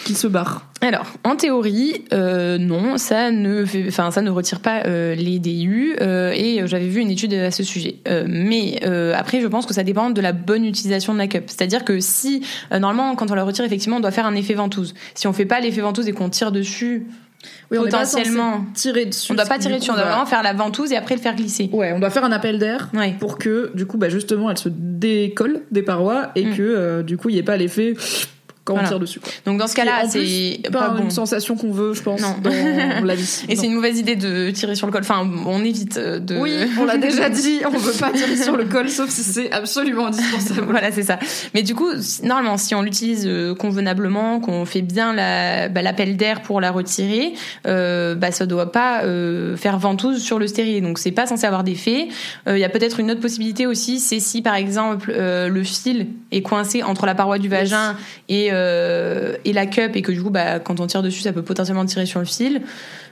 qui se barre Alors, en théorie, euh, non, ça ne, ça ne retire pas euh, les DIU euh, et j'avais vu une étude à ce sujet. Mais après, je pense que ça dépend de la bonne utilisation de la cup. C'est-à-dire que si, normalement, quand on la retire, effectivement, on doit faire un effet ventouse. Si on fait pas l'effet ventouse et qu'on tire dessus, Oui, on Potentiellement. tirer dessus. on doit pas tirer dessus, on doit va- vraiment faire la ventouse et après le faire glisser. Ouais, on doit faire un appel d'air Ouais. pour que, du coup, bah justement, elle se décolle des parois et Mm. que, euh, du coup, il n'y ait pas l'effet quand Voilà. on tire dessus. Quoi. Donc dans ce cas-là, c'est pas, pas bon. une sensation qu'on veut, je pense, Non. dans la vie. Et c'est une mauvaise idée de tirer sur le col. Enfin, on évite euh, de. Oui, on l'a déjà dit, on veut pas tirer sur le col, sauf si c'est absolument indispensable. voilà, c'est ça. Mais du coup, normalement, si on l'utilise euh, convenablement, qu'on fait bien la- bah, l'appel d'air pour la retirer, euh, bah, ça doit pas euh, faire ventouse sur le stérilet. Donc, c'est pas censé avoir d'effet. Euh, Il y a peut-être une autre possibilité aussi, c'est si, par exemple, le fil est coincé entre la paroi du vagin et, euh, et la cup, et que du coup, bah, quand on tire dessus, ça peut potentiellement tirer sur le fil.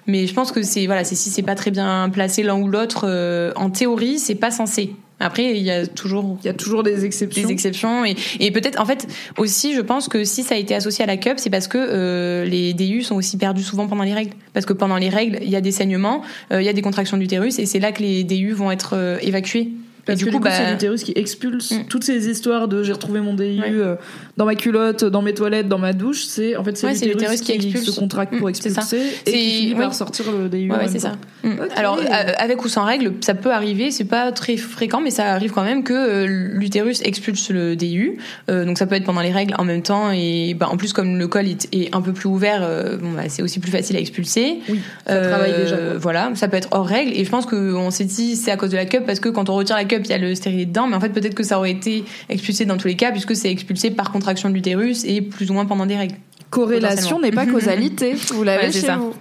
Mais je pense que c'est voilà, c'est si c'est pas très bien placé l'un ou l'autre, euh, en théorie, c'est pas censé. Après, il y a toujours Il y a toujours des exceptions. des exceptions et, et peut-être en fait aussi je pense que si ça a été associé à la cup c'est parce que euh, les DU sont aussi perdus souvent pendant les règles parce que pendant les règles il y a des saignements il y a des contractions d'utérus et c'est là que les DU vont être évacués Parce et que du coup, bah, c'est l'utérus qui expulse Mm. toutes ces histoires de j'ai retrouvé mon DIU Ouais. euh, dans ma culotte, dans mes toilettes, dans ma douche. C'est en fait c'est Ouais, l'utérus qui, qui se contracte pour Mm, expulser et qui finit par sortir le DIU. Ouais, c'est ça. Mm. Alors, euh, avec ou sans règles, ça peut arriver. C'est pas très fréquent, mais ça arrive quand même que euh, l'utérus expulse le DU. Euh, donc, ça peut être pendant les règles en même temps. Et bah, en plus, comme le col est, un peu plus ouvert, euh, bon, bah, c'est aussi plus facile à expulser. Oui, ça travaille déjà. quoi. Voilà, ça peut être hors règle. Et je pense qu'on s'est dit c'est à cause de la cup parce que quand on retire la cup, il y a le stérilet dedans. Mais en fait, peut-être que ça aurait été expulsé dans tous les cas puisque c'est expulsé par contraction de l'utérus et plus ou moins pendant des règles. Corrélation n'est pas causalité. Vous l'avez Ouais, chez ça. vous.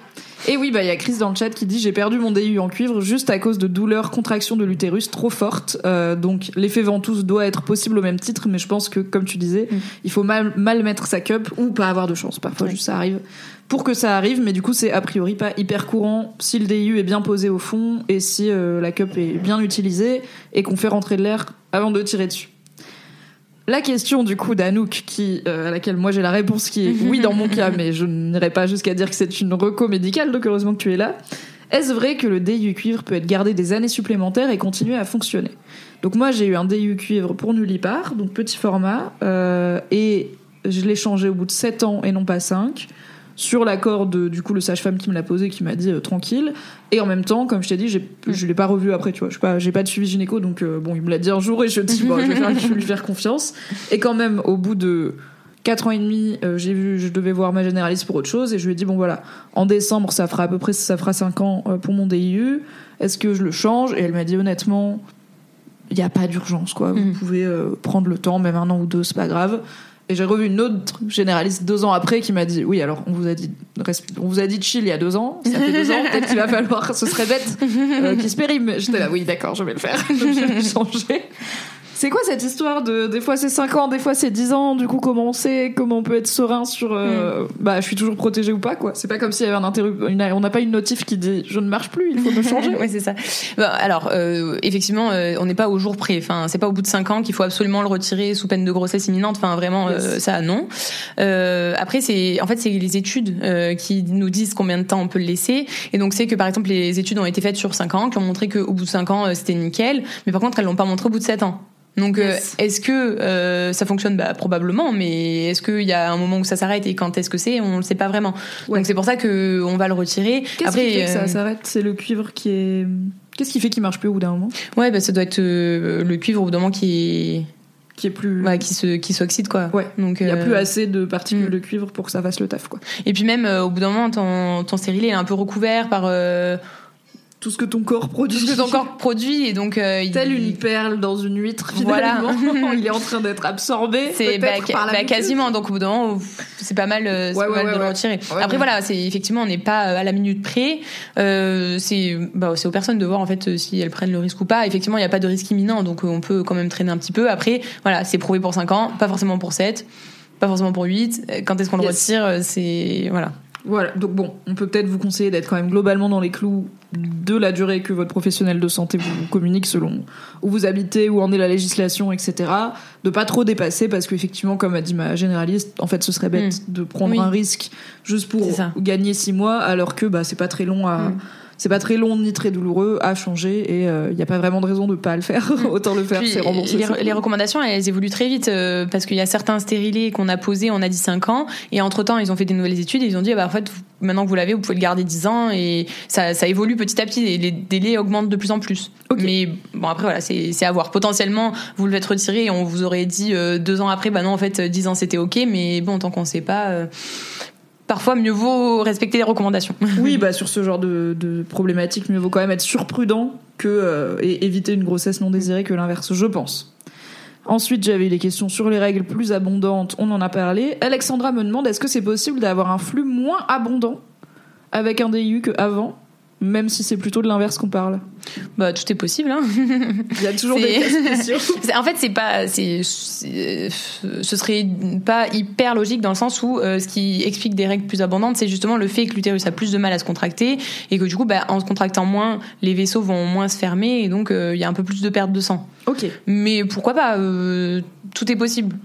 Et oui, bah il y a Chris dans le chat qui dit j'ai perdu mon DU en cuivre juste à cause de douleurs, contractions de l'utérus trop fortes. Euh, donc l'effet ventouse doit être possible au même titre, mais je pense que comme tu disais, Mm. il faut mal, mal mettre sa cup ou pas avoir de chance. Parfois juste ça arrive. Pour que ça arrive, mais du coup c'est a priori pas hyper courant si le DU est bien posé au fond et si euh, la cup est bien utilisée et qu'on fait rentrer de l'air avant de tirer dessus. La question du coup d'Anouk, qui euh, à laquelle moi j'ai la réponse qui est oui dans mon cas, mais je n'irai pas jusqu'à dire que c'est une reco médicale, donc heureusement que tu es là. Est-ce vrai que le DIU cuivre peut être gardé des années supplémentaires et continuer à fonctionner? Donc moi j'ai eu un DIU cuivre pour Nullipar, donc petit format, euh, et je l'ai changé au bout de 7 ans et non pas 5 sur l'accord de du coup le sage-femme qui me l'a posé qui m'a dit euh, tranquille. Et en même temps comme je t'ai dit j'ai, je l'ai pas revu après tu vois. Je pas j'ai pas de suivi gynéco donc euh, bon il me l'a dit un jour et je dis bon je vais, faire- je vais lui faire confiance. Et quand même au bout de 4 ans et demi euh, j'ai vu je devais voir ma généraliste pour autre chose et je lui ai dit bon voilà en décembre ça fera à peu près ça fera 5 ans euh, pour mon DIU est-ce que je le change? Et elle m'a dit honnêtement il n'y a pas d'urgence quoi. Vous Mhm. pouvez euh, prendre le temps même un an ou deux c'est pas grave et j'ai revu une autre généraliste deux ans après qui m'a dit oui alors on vous a dit on vous a dit chill il y a deux ans ça fait deux ans peut-être qu'il va falloir ce serait bête euh, qu'il se périme. J'étais là oui d'accord je vais le faire. Donc, j'ai changé c'est quoi cette histoire de des fois c'est 5 ans des fois c'est 10 ans du coup comment on sait comment on peut être serein sur euh, bah je suis toujours protégée ou pas quoi c'est pas comme s'il y avait un interrup une- on n'a pas une notif qui dit je ne marche plus il faut me changer ouais, c'est ça. Bah, alors, euh, effectivement, euh, on n'est pas au jour près. Enfin, c'est pas au bout de cinq ans qu'il faut absolument le retirer sous peine de grossesse imminente. Enfin, vraiment, euh, Yes. ça, non. Euh, après, c'est, en fait, c'est les études euh, qui nous disent combien de temps on peut le laisser. Et donc, c'est que par exemple, les études ont été faites sur cinq ans, qui ont montré qu'au bout de cinq ans, c'était nickel. Mais par contre, elles l'ont pas montré au bout de sept ans. Donc, euh, est-ce que euh, ça fonctionne? Bah, Probablement, mais est-ce qu'il y a un moment où ça s'arrête et quand est-ce que c'est? On ne sait pas vraiment. Ouais. Donc, c'est pour ça que on va le retirer. qu'est-ce Après, qui fait que euh, ça s'arrête? C'est le cuivre qui est qu'est-ce qui fait qu'il marche plus au bout d'un moment? Ouais, bah, ça doit être euh, le cuivre au bout d'un moment qui, qui est plus ouais, qui se, qui s'oxyde quoi. Ouais. Donc il y a euh, plus assez de particules mm. de cuivre pour que ça fasse le taf quoi Et puis même euh, au bout d'un moment, ton, ton stérilet est un peu recouvert par euh, tout ce que ton corps produit tout ce que ton corps produit et donc euh, il- Telle une perle dans une huître, Voilà. finalement. il est en train d'être absorbé. c'est bah, peut-être par la bah, quasiment donc au bout d'un moment c'est pas mal, euh, c'est Ouais, pas ouais, mal ouais, de le retirer. Ouais, Après ouais. voilà, c'est effectivement on n'est pas à la minute près. Euh, c'est bah, c'est aux personnes de voir en fait euh, si elles prennent le risque ou pas. Effectivement, il n'y a pas de risque imminent donc euh, on peut quand même traîner un petit peu. Après voilà, c'est prouvé pour 5 ans, pas forcément pour 7 pas forcément pour 8 Quand est-ce qu'on le retire euh, C'est voilà. Voilà, donc bon, on peut peut-être vous conseiller d'être quand même globalement dans les clous de la durée que votre professionnel de santé vous communique selon où vous habitez, où en est la législation, etc. De pas trop dépasser parce qu'effectivement, comme a dit ma généraliste, en fait, ce serait bête de prendre Oui. un risque juste pour gagner six mois, alors que bah c'est pas très long à Mm. C'est pas très long ni très douloureux à changer et il n'y a pas vraiment de raison de pas le faire. Autant le faire, c'est remboursé. les, recommandations, elles évoluent très vite euh, parce qu'il y a certains stérilés qu'on a posés, on a dit 5 ans, et entre temps, ils ont fait des nouvelles études et ils ont dit, ah bah, en fait, maintenant que vous l'avez, vous pouvez le garder 10 ans et ça, ça évolue petit à petit et les délais augmentent de plus en plus. Mais bon, après, voilà, c'est c'est à voir. Potentiellement, vous le faites retirer et on vous aurait dit euh, deux ans après, bah non, en fait, 10 ans c'était ok, mais bon, tant qu'on sait pas. Parfois, mieux vaut respecter les recommandations. Oui, bah sur ce genre de, de problématique, mieux vaut quand même être surprudent que euh, et éviter une grossesse non désirée que l'inverse, je pense. Ensuite, j'avais des questions sur les règles plus abondantes. On en a parlé. Alexandra me demande est-ce que c'est possible d'avoir un flux moins abondant avec un DIU qu'avant, même si c'est plutôt de l'inverse qu'on parle. Bah, tout est possible, hein. Il y a toujours des cas spéciaux. En fait, c'est pas, c'est, c'est- ce serait pas hyper logique dans le sens où euh, ce qui explique des règles plus abondantes, c'est justement le fait que l'utérus a plus de mal à se contracter et que du coup, bah, en se contractant moins, les vaisseaux vont moins se fermer et donc euh, il y a un peu plus de perte de sang. Ok, Mais pourquoi pas euh, Tout est possible.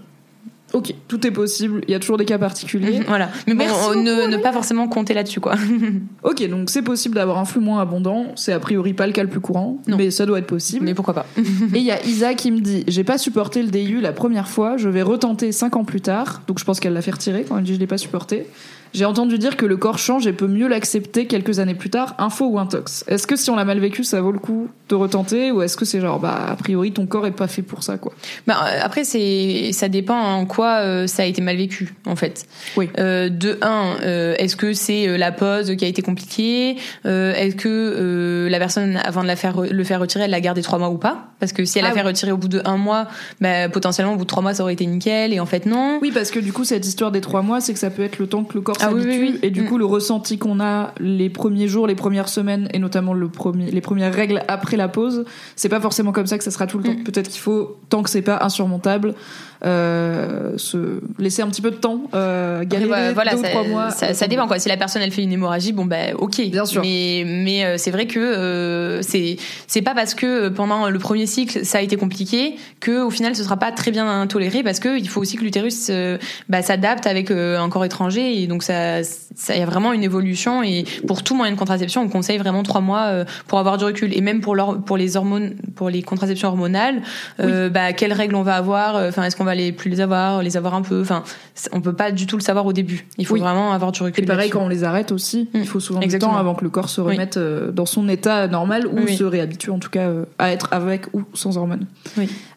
Ok, tout est possible. Il y a toujours des cas particuliers. Voilà. Mais bon, Merci ne, pas forcément compter là-dessus, quoi. Ok, donc c'est possible d'avoir un flux moins abondant. C'est a priori pas le cas le plus courant, Non. mais ça doit être possible. Mais pourquoi pas Et il y a Isa qui me dit J'ai pas supporté le DIU la première fois, je vais retenter 5 ans plus tard. Donc je pense qu'elle l'a fait retirer quand elle dit Je l'ai pas supporté. J'ai entendu dire que le corps change et peut mieux l'accepter quelques années plus tard, info ou intox. Est-ce que si on l'a mal vécu, ça vaut le coup de retenter ou est-ce que c'est genre, bah, a priori, ton corps est pas fait pour ça, quoi? Bah, euh, après, c'est, ça dépend en quoi euh, ça a été mal vécu, en fait. Oui. Euh, de un, euh, est-ce que c'est la pause qui a été compliquée? Est-ce que la personne, avant de la faire, le faire retirer, elle l'a gardé trois mois ou pas? Parce que si elle Ah l'a fait oui. retirer au bout de un mois, bah, potentiellement au bout de trois mois, ça aurait été nickel. Et en fait, non. Oui, parce que du coup, cette histoire des 3 mois, c'est que ça peut être le temps que le corps Ah oui, s'habitue oui, oui. et du Mm. coup, le ressenti qu'on a les premiers jours, les premières semaines et notamment le premier, les premières règles après la pause, c'est pas forcément comme ça que ça sera tout le temps. Mm. Peut-être qu'il faut, tant que c'est pas insurmontable, euh, se laisser un petit peu de temps, euh, galérer Après, voilà, deux ou ça, trois mois. ça, ça dépend quoi. Si la personne elle fait une hémorragie, bon ben ok. Bien sûr. Mais mais euh, c'est vrai que euh, c'est c'est pas parce que pendant le premier cycle ça a été compliqué que au final ce sera pas très bien toléré parce que il faut aussi que l'utérus euh, bah, s'adapte avec euh, un corps étranger et donc ça ça y a vraiment une évolution et pour tout moyen de contraception on conseille vraiment trois mois euh, pour avoir du recul et même pour leur, pour les hormones pour les contraceptions hormonales euh, bah quelles règles on va avoir euh, enfin est-ce qu'on va les plus les avoir les avoir un peu enfin on peut pas du tout le savoir au début il faut Oui. vraiment avoir du recul Et pareil, quand on les arrête aussi, Mm. il faut souvent Exactement. du temps avant que le corps se remette euh, dans son état normal ou Oui, se réhabitue en tout cas euh, à être avec ou sans hormones.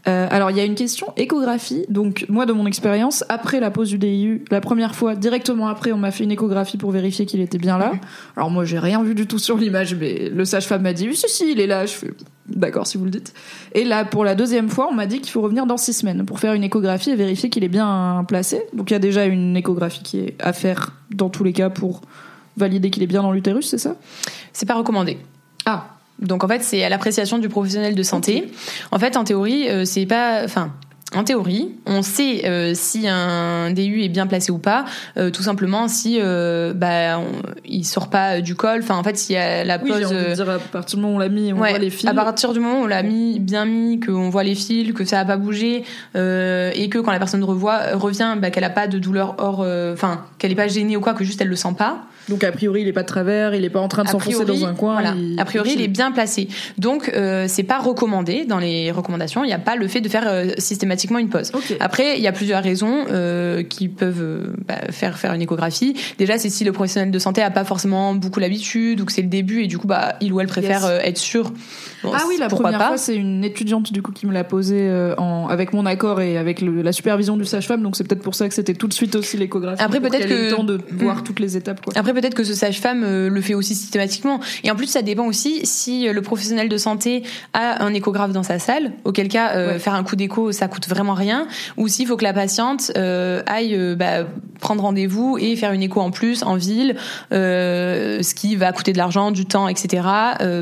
Euh, alors il y a une question échographie. Donc moi de mon expérience, après la pose du DIU, la première fois, directement après, on m'a fait une échographie pour vérifier qu'il était bien là. Alors moi j'ai rien vu du tout sur l'image, mais le sage-femme m'a dit oui si si il est là. Je fais d'accord si vous le dites. Et là pour la deuxième fois, on m'a dit qu'il faut revenir dans six semaines pour faire une échographie et vérifier qu'il est bien placé. Donc il y a déjà une échographie qui est à faire dans tous les cas pour valider qu'il est bien dans l'utérus, c'est ça? C'est pas recommandé Ah donc en fait c'est à l'appréciation du professionnel de santé en fait en théorie euh, c'est pas enfin en théorie, on sait euh, si un DU est bien placé ou pas, euh, tout simplement si bah, on- il sort pas du col. Enfin, en fait, s'il y a la Oui, pose, j'ai envie de dire à partir du moment où on l'a mis, on Ouais, voit les fils. À partir du moment où on l'a mis bien mis, qu'on voit les fils, que ça a pas bougé, et que quand la personne revoit, revient, bah, qu'elle a pas de douleur hors, enfin qu'elle est pas gênée ou quoi, que juste elle le sent pas. Donc a priori, il est pas de travers, il est pas en train de s'enfoncer dans un coin. voilà. il- A priori, il est bien placé. Donc, euh, c'est pas recommandé dans les recommandations. Il n'y a pas le fait de faire euh, systématiquement une pause. Après, il y a plusieurs raisons euh, qui peuvent euh, bah, faire faire une échographie. Déjà, c'est si le professionnel de santé a pas forcément beaucoup l'habitude ou que c'est le début et du coup, bah, il ou elle préfère Yes. euh, être sûr. Bon, Ah oui, la première pas. fois, c'est une étudiante du coup qui me l'a posé en, avec mon accord et avec le- la supervision du sage-femme. Donc c'est peut-être pour ça que c'était tout de suite aussi l'échographie. Après, peut-être que- le temps de voir Mm. toutes les étapes. Quoi. Après, peut-être que ce sage-femme euh, le fait aussi systématiquement. Et en plus, ça dépend aussi si euh, le professionnel de santé a un échographe dans sa salle, auquel cas, euh, Ouais. faire un coup d'écho, ça coûte vraiment rien. Ou s'il faut que la patiente euh, aille bah, prendre rendez-vous et faire une écho en plus en ville, euh, ce qui va coûter de l'argent, du temps, etc.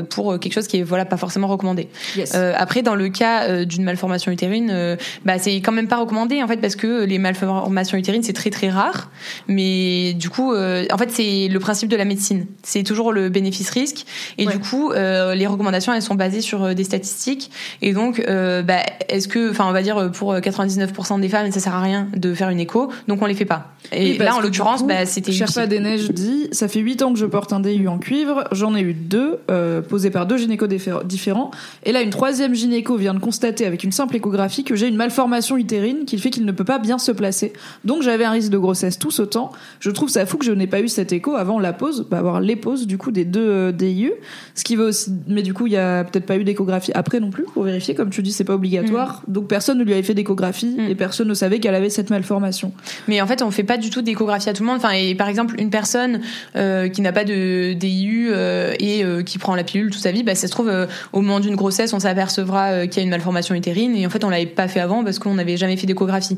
pour quelque chose qui est voilà pas forcément recommandé. Yes. Après, dans le cas d'une malformation utérine, bah, c'est quand même pas recommandé en fait parce que les malformations utérines c'est très très rare. Mais du coup, en fait, c'est le principe de la médecine. C'est toujours le bénéfice-risque. Et Ouais. du coup, euh, les recommandations elles sont basées sur euh, des statistiques. Et donc, euh, bah, est-ce que, enfin, on va dire pour 99% des femmes, ça sert à rien de faire une écho, donc on les fait pas. Et Oui, là, en l'occurrence, bah, c'était Sherpa des Neiges dit Ça fait 8 ans que je porte un DU en cuivre, j'en ai eu deux, euh, posés par deux gynécos diffé- différents. Et là, une troisième gynéco vient de constater avec une simple échographie que j'ai une malformation utérine qui fait qu'il ne peut pas bien se placer. Donc j'avais un risque de grossesse tout ce temps. Je trouve ça fou que je n'ai pas eu cette écho avant la pause, bah, avoir les pauses du coup des deux euh, DIU. Ce qui veut aussi. Mais du coup, il y a peut-être pas eu d'échographie après non plus pour vérifier. Comme tu dis, c'est pas obligatoire. Donc personne ne lui avait fait d'échographie Mm. et personne ne savait qu'elle avait cette malformation. Mais en fait, on fait pas du tout d'échographie à tout le monde. Enfin, et par exemple, une personne euh, qui n'a pas de DIU euh, et euh, qui prend la pilule toute sa vie, bah, ça se trouve au moment d'une grossesse, on s'apercevra qu'il y a une malformation utérine et en fait, on l'avait pas fait avant parce qu'on n'avait jamais fait d'échographie.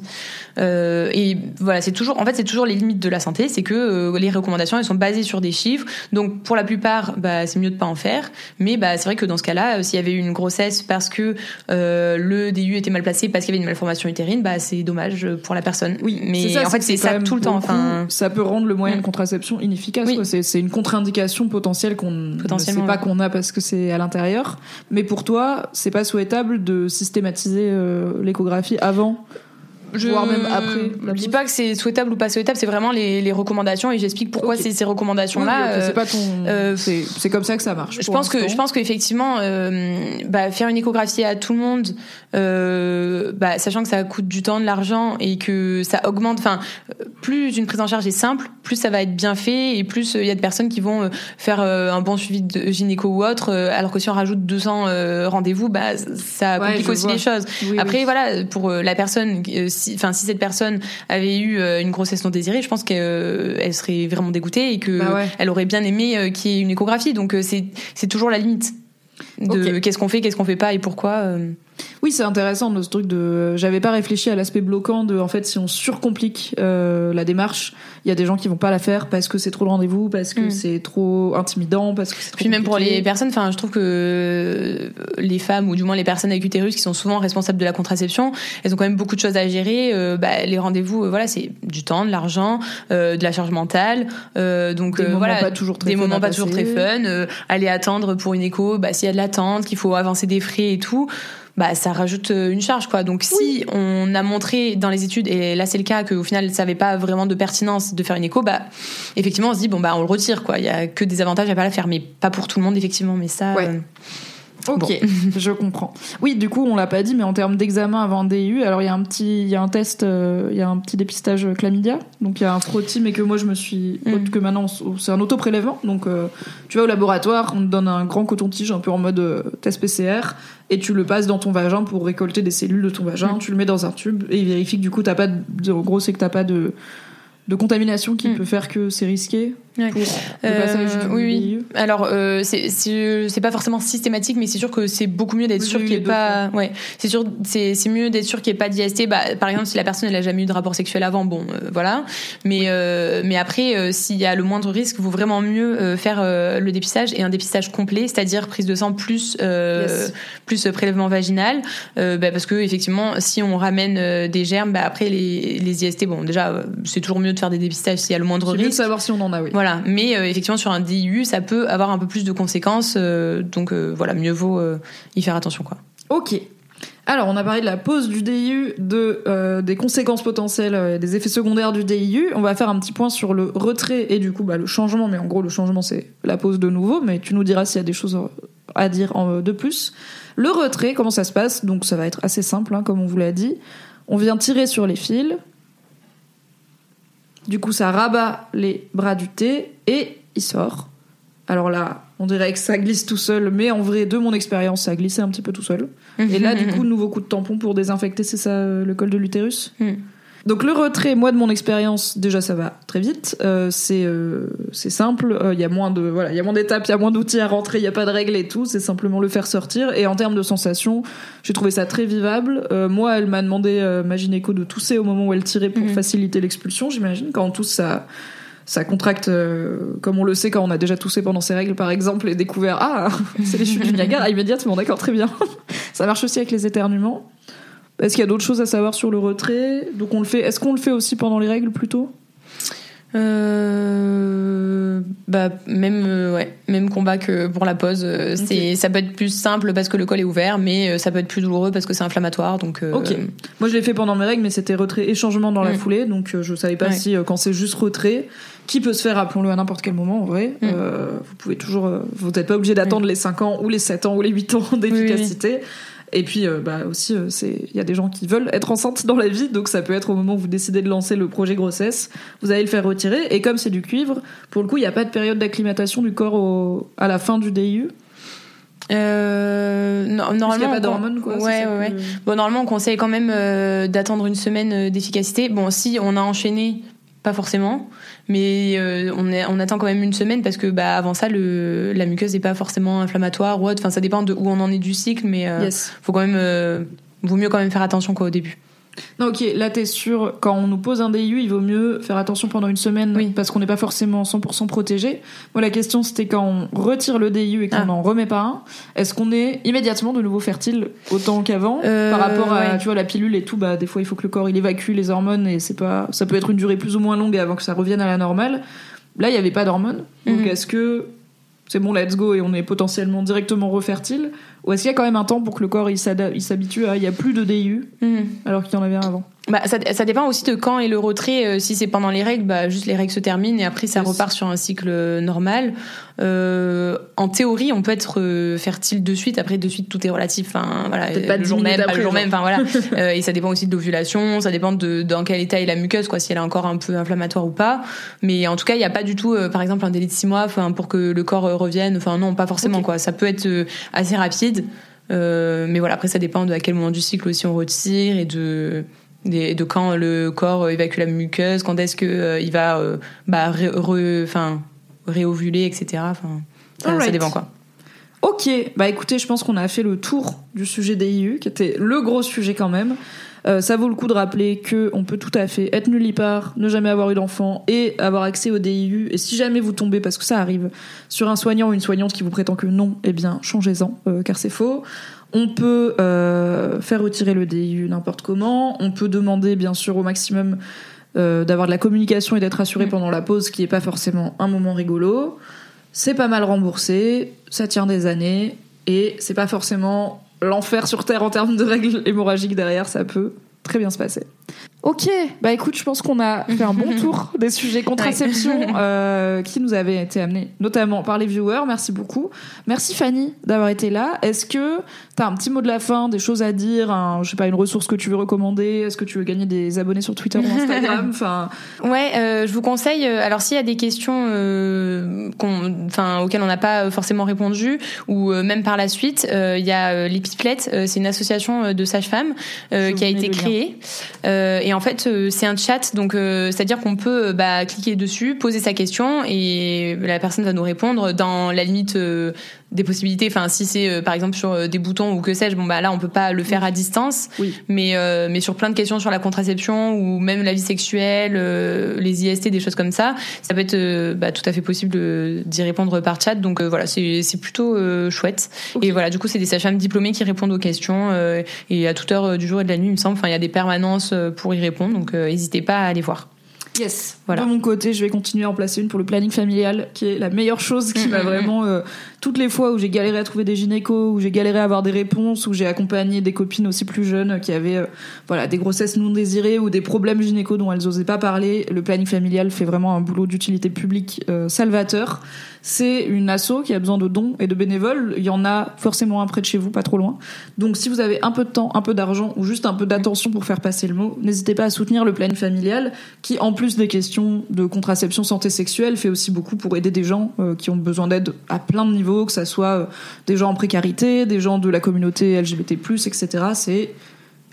Et voilà, c'est toujours, en fait, c'est toujours les limites de la santé, c'est que les recommandations elles sont basées sur des chiffres. Donc, pour la plupart, bah, c'est mieux de pas en faire. Mais bah, c'est vrai que dans ce cas-là, euh, s'il y avait eu une grossesse parce que euh, le DIU était mal placé parce qu'il y avait une malformation utérine, bah, c'est dommage pour la personne. Oui, mais ça, en fait, c'est ça tout le temps. Enfin, ça peut rendre le moyen de Mm. contraception inefficace. Oui. C'est, une contre-indication potentielle qu'on ne sait pas qu'on a parce que c'est à l'intérieur. Mais pour toi, c'est pas souhaitable de systématiser euh, l'échographie avant, voire même après. Je dis pas que c'est souhaitable ou pas souhaitable, c'est vraiment les, les recommandations et j'explique pourquoi c'est ces recommandations-là. oui, euh, c'est pas ton. euh, c'est, comme ça que ça marche. je pense que je pense qu'effectivement euh, bah, faire une échographie à tout le monde euh, bah, sachant que ça coûte du temps de l'argent et que ça augmente enfin plus une prise en charge est simple plus ça va être bien fait et plus il y a de personnes qui vont faire un bon suivi de gynéco ou autre alors que si on rajoute 200 euh, rendez-vous bah ça complique je aussi vois. les choses Oui, oui. après voilà pour la personne si enfin si cette personne avait eu euh, une grossesse non désirée je pense qu'elle serait vraiment dégoûtée et que Bah ouais. elle aurait bien aimé euh, qu'il y ait une échographie donc euh, c'est toujours la limite de qu'est-ce qu'on fait qu'est-ce qu'on fait pas et pourquoi euh. Oui, c'est intéressant de ce truc de. J'avais pas réfléchi à l'aspect bloquant de. En fait, si on surcomplique euh, la démarche, il y a des gens qui vont pas la faire parce que c'est trop le rendez-vous, parce que Mm. c'est trop intimidant, parce que trop. Puis même pour les personnes, enfin, je trouve que les femmes ou du moins les personnes avec utérus qui sont souvent responsables de la contraception, elles ont quand même beaucoup de choses à gérer. Euh, bah, les rendez-vous, euh, voilà, c'est du temps, de l'argent, euh, de la charge mentale. Euh, donc Des euh, moments voilà, pas toujours très des moments pas toujours très fun. euh, aller attendre pour une écho, bah, s'il y a de l'attente, qu'il faut avancer des frais et tout. Bah, ça rajoute euh, une charge quoi. Donc si on a montré dans les études et là c'est le cas qu'au final ça avait pas vraiment de pertinence de faire une écho, bah effectivement on se dit bon bah on le retire quoi. Il y a que des avantages à pas la faire, mais pas pour tout le monde effectivement. Mais ça, Ouais. euh, Ok, Bon. je comprends. Oui, du coup, on l'a pas dit, mais en termes d'examen avant DU, alors il y a un petit, il y a un test, euh, il y a un petit dépistage chlamydia. Donc il y a un frottis, mais que moi je me suis, Mm. que maintenant c'est un auto-prélèvement. Donc euh, tu vas au laboratoire, on te donne un grand coton-tige, un peu en mode euh, test PCR, et tu le passes dans ton vagin pour récolter des cellules de ton vagin. Mm. Tu le mets dans un tube et il vérifie que du coup t'as pas de, en gros c'est que t'as pas de de contamination qui Mm. peut faire que c'est risqué Ouais. Euh, oui, oui. Alors, euh, c'est- pas forcément systématique, mais c'est sûr que c'est beaucoup mieux d'être Oui, sûr qu'il n'y ait pas. Ouais, c'est sûr, c'est mieux d'être sûr qu'il n'y ait pas d'IST. Bah, par exemple, si la personne elle a jamais eu de rapport sexuel avant, bon, euh, voilà. Mais euh, mais après, s'il y a le moindre risque, vaut vraiment mieux faire le dépistage et un dépistage complet, c'est-à-dire prise de sang plus Yes. plus prélèvement vaginal, bah, parce que effectivement, si on ramène des germes, bah, après les les IST, bon, déjà, c'est toujours mieux de faire des dépistages s'il y a le moindre C'est mieux de risque. savoir si on en a, oui. Voilà, mais euh, effectivement sur un DIU, ça peut avoir un peu plus de conséquences, euh, donc euh, voilà, mieux vaut y faire attention quoi. Ok. Alors, on a parlé de la pause du DIU, de, des conséquences potentielles, des effets secondaires du DIU. On va faire un petit point sur le retrait et du coup bah, le changement. Mais en gros, le changement, c'est la pause de nouveau. Mais tu nous diras s'il y a des choses à dire en- de plus. Le retrait, comment ça se passe? Donc, ça va être assez simple, hein, comme on vous l'a dit. On vient tirer sur les fils. Du coup, ça rabat les bras du thé et il sort. Alors là, on dirait que ça glisse tout seul, mais en vrai, de mon expérience, ça a glissé un petit peu tout seul. Et là, du coup, nouveau coup de tampon pour désinfecter, c'est ça euh, le col de l'utérus? Mm. Donc le retrait, moi de mon expérience, déjà ça va très vite. Euh, c'est euh, c'est simple. Il y a moins de voilà, il y a moins d'étapes, il y a moins d'outils à rentrer, il y a pas de règles et tout. C'est simplement le faire sortir. Et en termes de sensations, j'ai trouvé ça très vivable. Euh, moi, elle m'a demandé euh, ma gynéco de tousser au moment où elle tirait pour Mhm. faciliter l'expulsion. J'imagine quand on tousse, ça ça contracte, euh, comme on le sait quand on a déjà toussé pendant ses règles, par exemple, et découvert ah c'est les chutes du Niagara immédiatement. D'accord, très bien. ça marche aussi avec les éternuements. Est-ce qu'il y a d'autres choses à savoir sur le retrait? Donc on le fait. Est-ce qu'on le fait aussi pendant les règles plutôt? Euh, bah même euh, ouais, même combat que pour la pause. euh, C'est ça peut être plus simple parce que le col est ouvert, mais euh, ça peut être plus douloureux parce que c'est inflammatoire. Donc Ok. Moi je l'ai fait pendant mes règles, mais c'était retrait et changement dans la Mm. foulée, donc je savais pas Ouais. si quand c'est juste retrait, qui peut se faire, appelons-le à n'importe quel moment en vrai. Mm. vous pouvez toujours, vous n'êtes pas obligé d'attendre les 5 ans ou les 7 ans ou les 8 ans d'efficacité. Et puis euh, bah aussi, euh, il y a des gens qui veulent être enceintes dans la vie, donc ça peut être au moment où vous décidez de lancer le projet grossesse, vous allez le faire retirer. Et comme c'est du cuivre, pour le coup, il n'y a pas de période d'acclimatation du corps au- à la fin du DIU. Euh, non, Parce qu'il y normalement, a pas on- d'hormones, quoi. Ouais, ouais, ouais. que- Bon, normalement, on conseille quand même euh, d'attendre une semaine d'efficacité. Bon, si on a enchaîné, pas forcément, mais euh, on, est, on attend quand même une semaine parce que bah, avant ça, le, la muqueuse n'est pas forcément inflammatoire ou autre. Enfin, ça dépend de où on en est du cycle, mais euh, Yes. faut quand même, euh, vaut mieux quand même faire attention quoi au début. Non, ok, là t'es sûr, quand on nous pose un DIU, il vaut mieux faire attention pendant une semaine Oui. parce qu'on n'est pas forcément 100% protégé. Moi, la question c'était quand on retire le DIU et qu'on Ah. n'en remet pas un, est-ce qu'on est immédiatement de nouveau fertile autant qu'avant Euh, par rapport à ouais. tu vois la pilule et tout bah des fois il faut que le corps il évacue les hormones et c'est pas ça peut être une durée plus ou moins longue avant que ça revienne à la normale. Là, il y avait pas d'hormones. Donc Mhm. est-ce que c'est bon, let's go et on est potentiellement directement refertile ou est-ce qu'il y a quand même un temps pour que le corps il s'habitue à il y a plus de DIU alors qu'il y en avait un avant? Bah, ça, ça dépend aussi de quand est le retrait. Euh, si c'est pendant les règles, bah, juste les règles se terminent et après ça Yes. repart sur un cycle normal. Euh, en théorie, on peut être euh, fertile de suite. Après, de suite, tout est relatif. Enfin, voilà, Peut-être pas le jour même, pas après, le jour même. Enfin voilà. Euh, et ça dépend aussi de l'ovulation. Ça dépend de dans quel état est la muqueuse, quoi. Si elle est encore un peu inflammatoire ou pas. Mais en tout cas, il n'y a pas du tout, euh, par exemple, un délai de six mois, enfin, pour que le corps euh, revienne. Enfin, non, pas forcément, quoi. Ça peut être euh, assez rapide. Euh, mais voilà, après, ça dépend de à quel moment du cycle aussi on retire et de des- de quand le corps évacue la muqueuse, quand est-ce que euh, il va euh, bah, ré- re- enfin, réovuler, etc. Enfin, ça, ça dépend quoi. Ok, bah écoutez, je pense qu'on a fait le tour du sujet des IU, qui était le gros sujet quand même. Euh, ça vaut le coup de rappeler que on peut tout à fait être nullipare, ne jamais avoir eu d'enfant et avoir accès au DIU. Et si jamais vous tombez, parce que ça arrive, sur un soignant ou une soignante qui vous prétend que non, eh bien changez-en, euh, car c'est faux. On peut euh, faire retirer le DIU n'importe comment. On peut demander, bien sûr, au maximum d'avoir de la communication et d'être assuré pendant la pause, qui est pas forcément un moment rigolo. C'est pas mal remboursé, ça tient des années et c'est pas forcément l'enfer sur terre en termes de règles hémorragiques derrière, ça peut très bien se passer. Ok, bah écoute, je pense qu'on a fait un bon tour des sujets contraception euh, qui nous avaient été amenés, notamment par les viewers. Merci beaucoup. Merci Fanny d'avoir été là. Est-ce que t'as un petit mot de la fin, des choses à dire, un, je sais pas, une ressource que tu veux recommander? Est-ce que tu veux gagner des abonnés sur Twitter ou Instagram? Enfin, Ouais, euh, je vous conseille. euh, alors, s'il y a des questions, euh, enfin, auxquelles on n'a pas forcément répondu, ou même par la suite, il y a les Pipelettes. c'est une association de sages-femmes qui a été créée. Et en fait, euh, c'est un chat, donc euh, c'est-à-dire qu'on peut euh, bah, cliquer dessus, poser sa question, et la personne va nous répondre dans la limite des possibilités. Enfin, si c'est euh, par exemple sur euh, des boutons ou que sais-je, bon bah là, on peut pas le faire à distance. Oui. Mais euh, mais sur plein de questions sur la contraception ou même la vie sexuelle, euh, les IST, des choses comme ça, ça peut être euh, bah, tout à fait possible d'y répondre par chat. Donc euh, voilà, c'est c'est plutôt euh, chouette. Et voilà, du coup, c'est des sages-femmes diplômées qui répondent aux questions euh, et à toute heure du jour et de la nuit, il me semble. Enfin, il y a des permanences pour y répondre, donc euh, n'hésitez pas à aller voir. Yes. Voilà. De mon côté, je vais continuer à en placer une pour le planning familial, qui est la meilleure chose qui Mm, m'a mm, vraiment. euh, toutes les fois où j'ai galéré à trouver des gynécos, où j'ai galéré à avoir des réponses, où j'ai accompagné des copines aussi plus jeunes euh, qui avaient euh, voilà des grossesses non désirées ou des problèmes gynéco dont elles osaient pas parler, le planning familial fait vraiment un boulot d'utilité publique euh, salvateur. C'est une asso qui a besoin de dons et de bénévoles. Il y en a forcément un près de chez vous, pas trop loin. Donc si vous avez un peu de temps, un peu d'argent ou juste un peu d'attention pour faire passer le mot, n'hésitez pas à soutenir le planning familial qui, en plus des questions de contraception, santé sexuelle, fait aussi beaucoup pour aider des gens euh, qui ont besoin d'aide à plein de niveaux, que ça soit euh, des gens en précarité, des gens de la communauté LGBT+, etc. C'est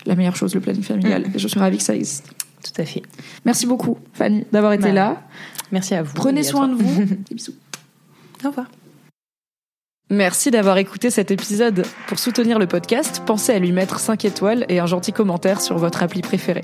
la meilleure chose, le planning familial. Et je suis ravie que ça existe. Tout à fait. Merci beaucoup, Fanny, d'avoir été Bah, là. Merci à vous. Prenez soin de vous. Des bisous. Au revoir. Merci d'avoir écouté cet épisode. Pour soutenir le podcast, pensez à lui mettre 5 étoiles et un gentil commentaire sur votre appli préférée.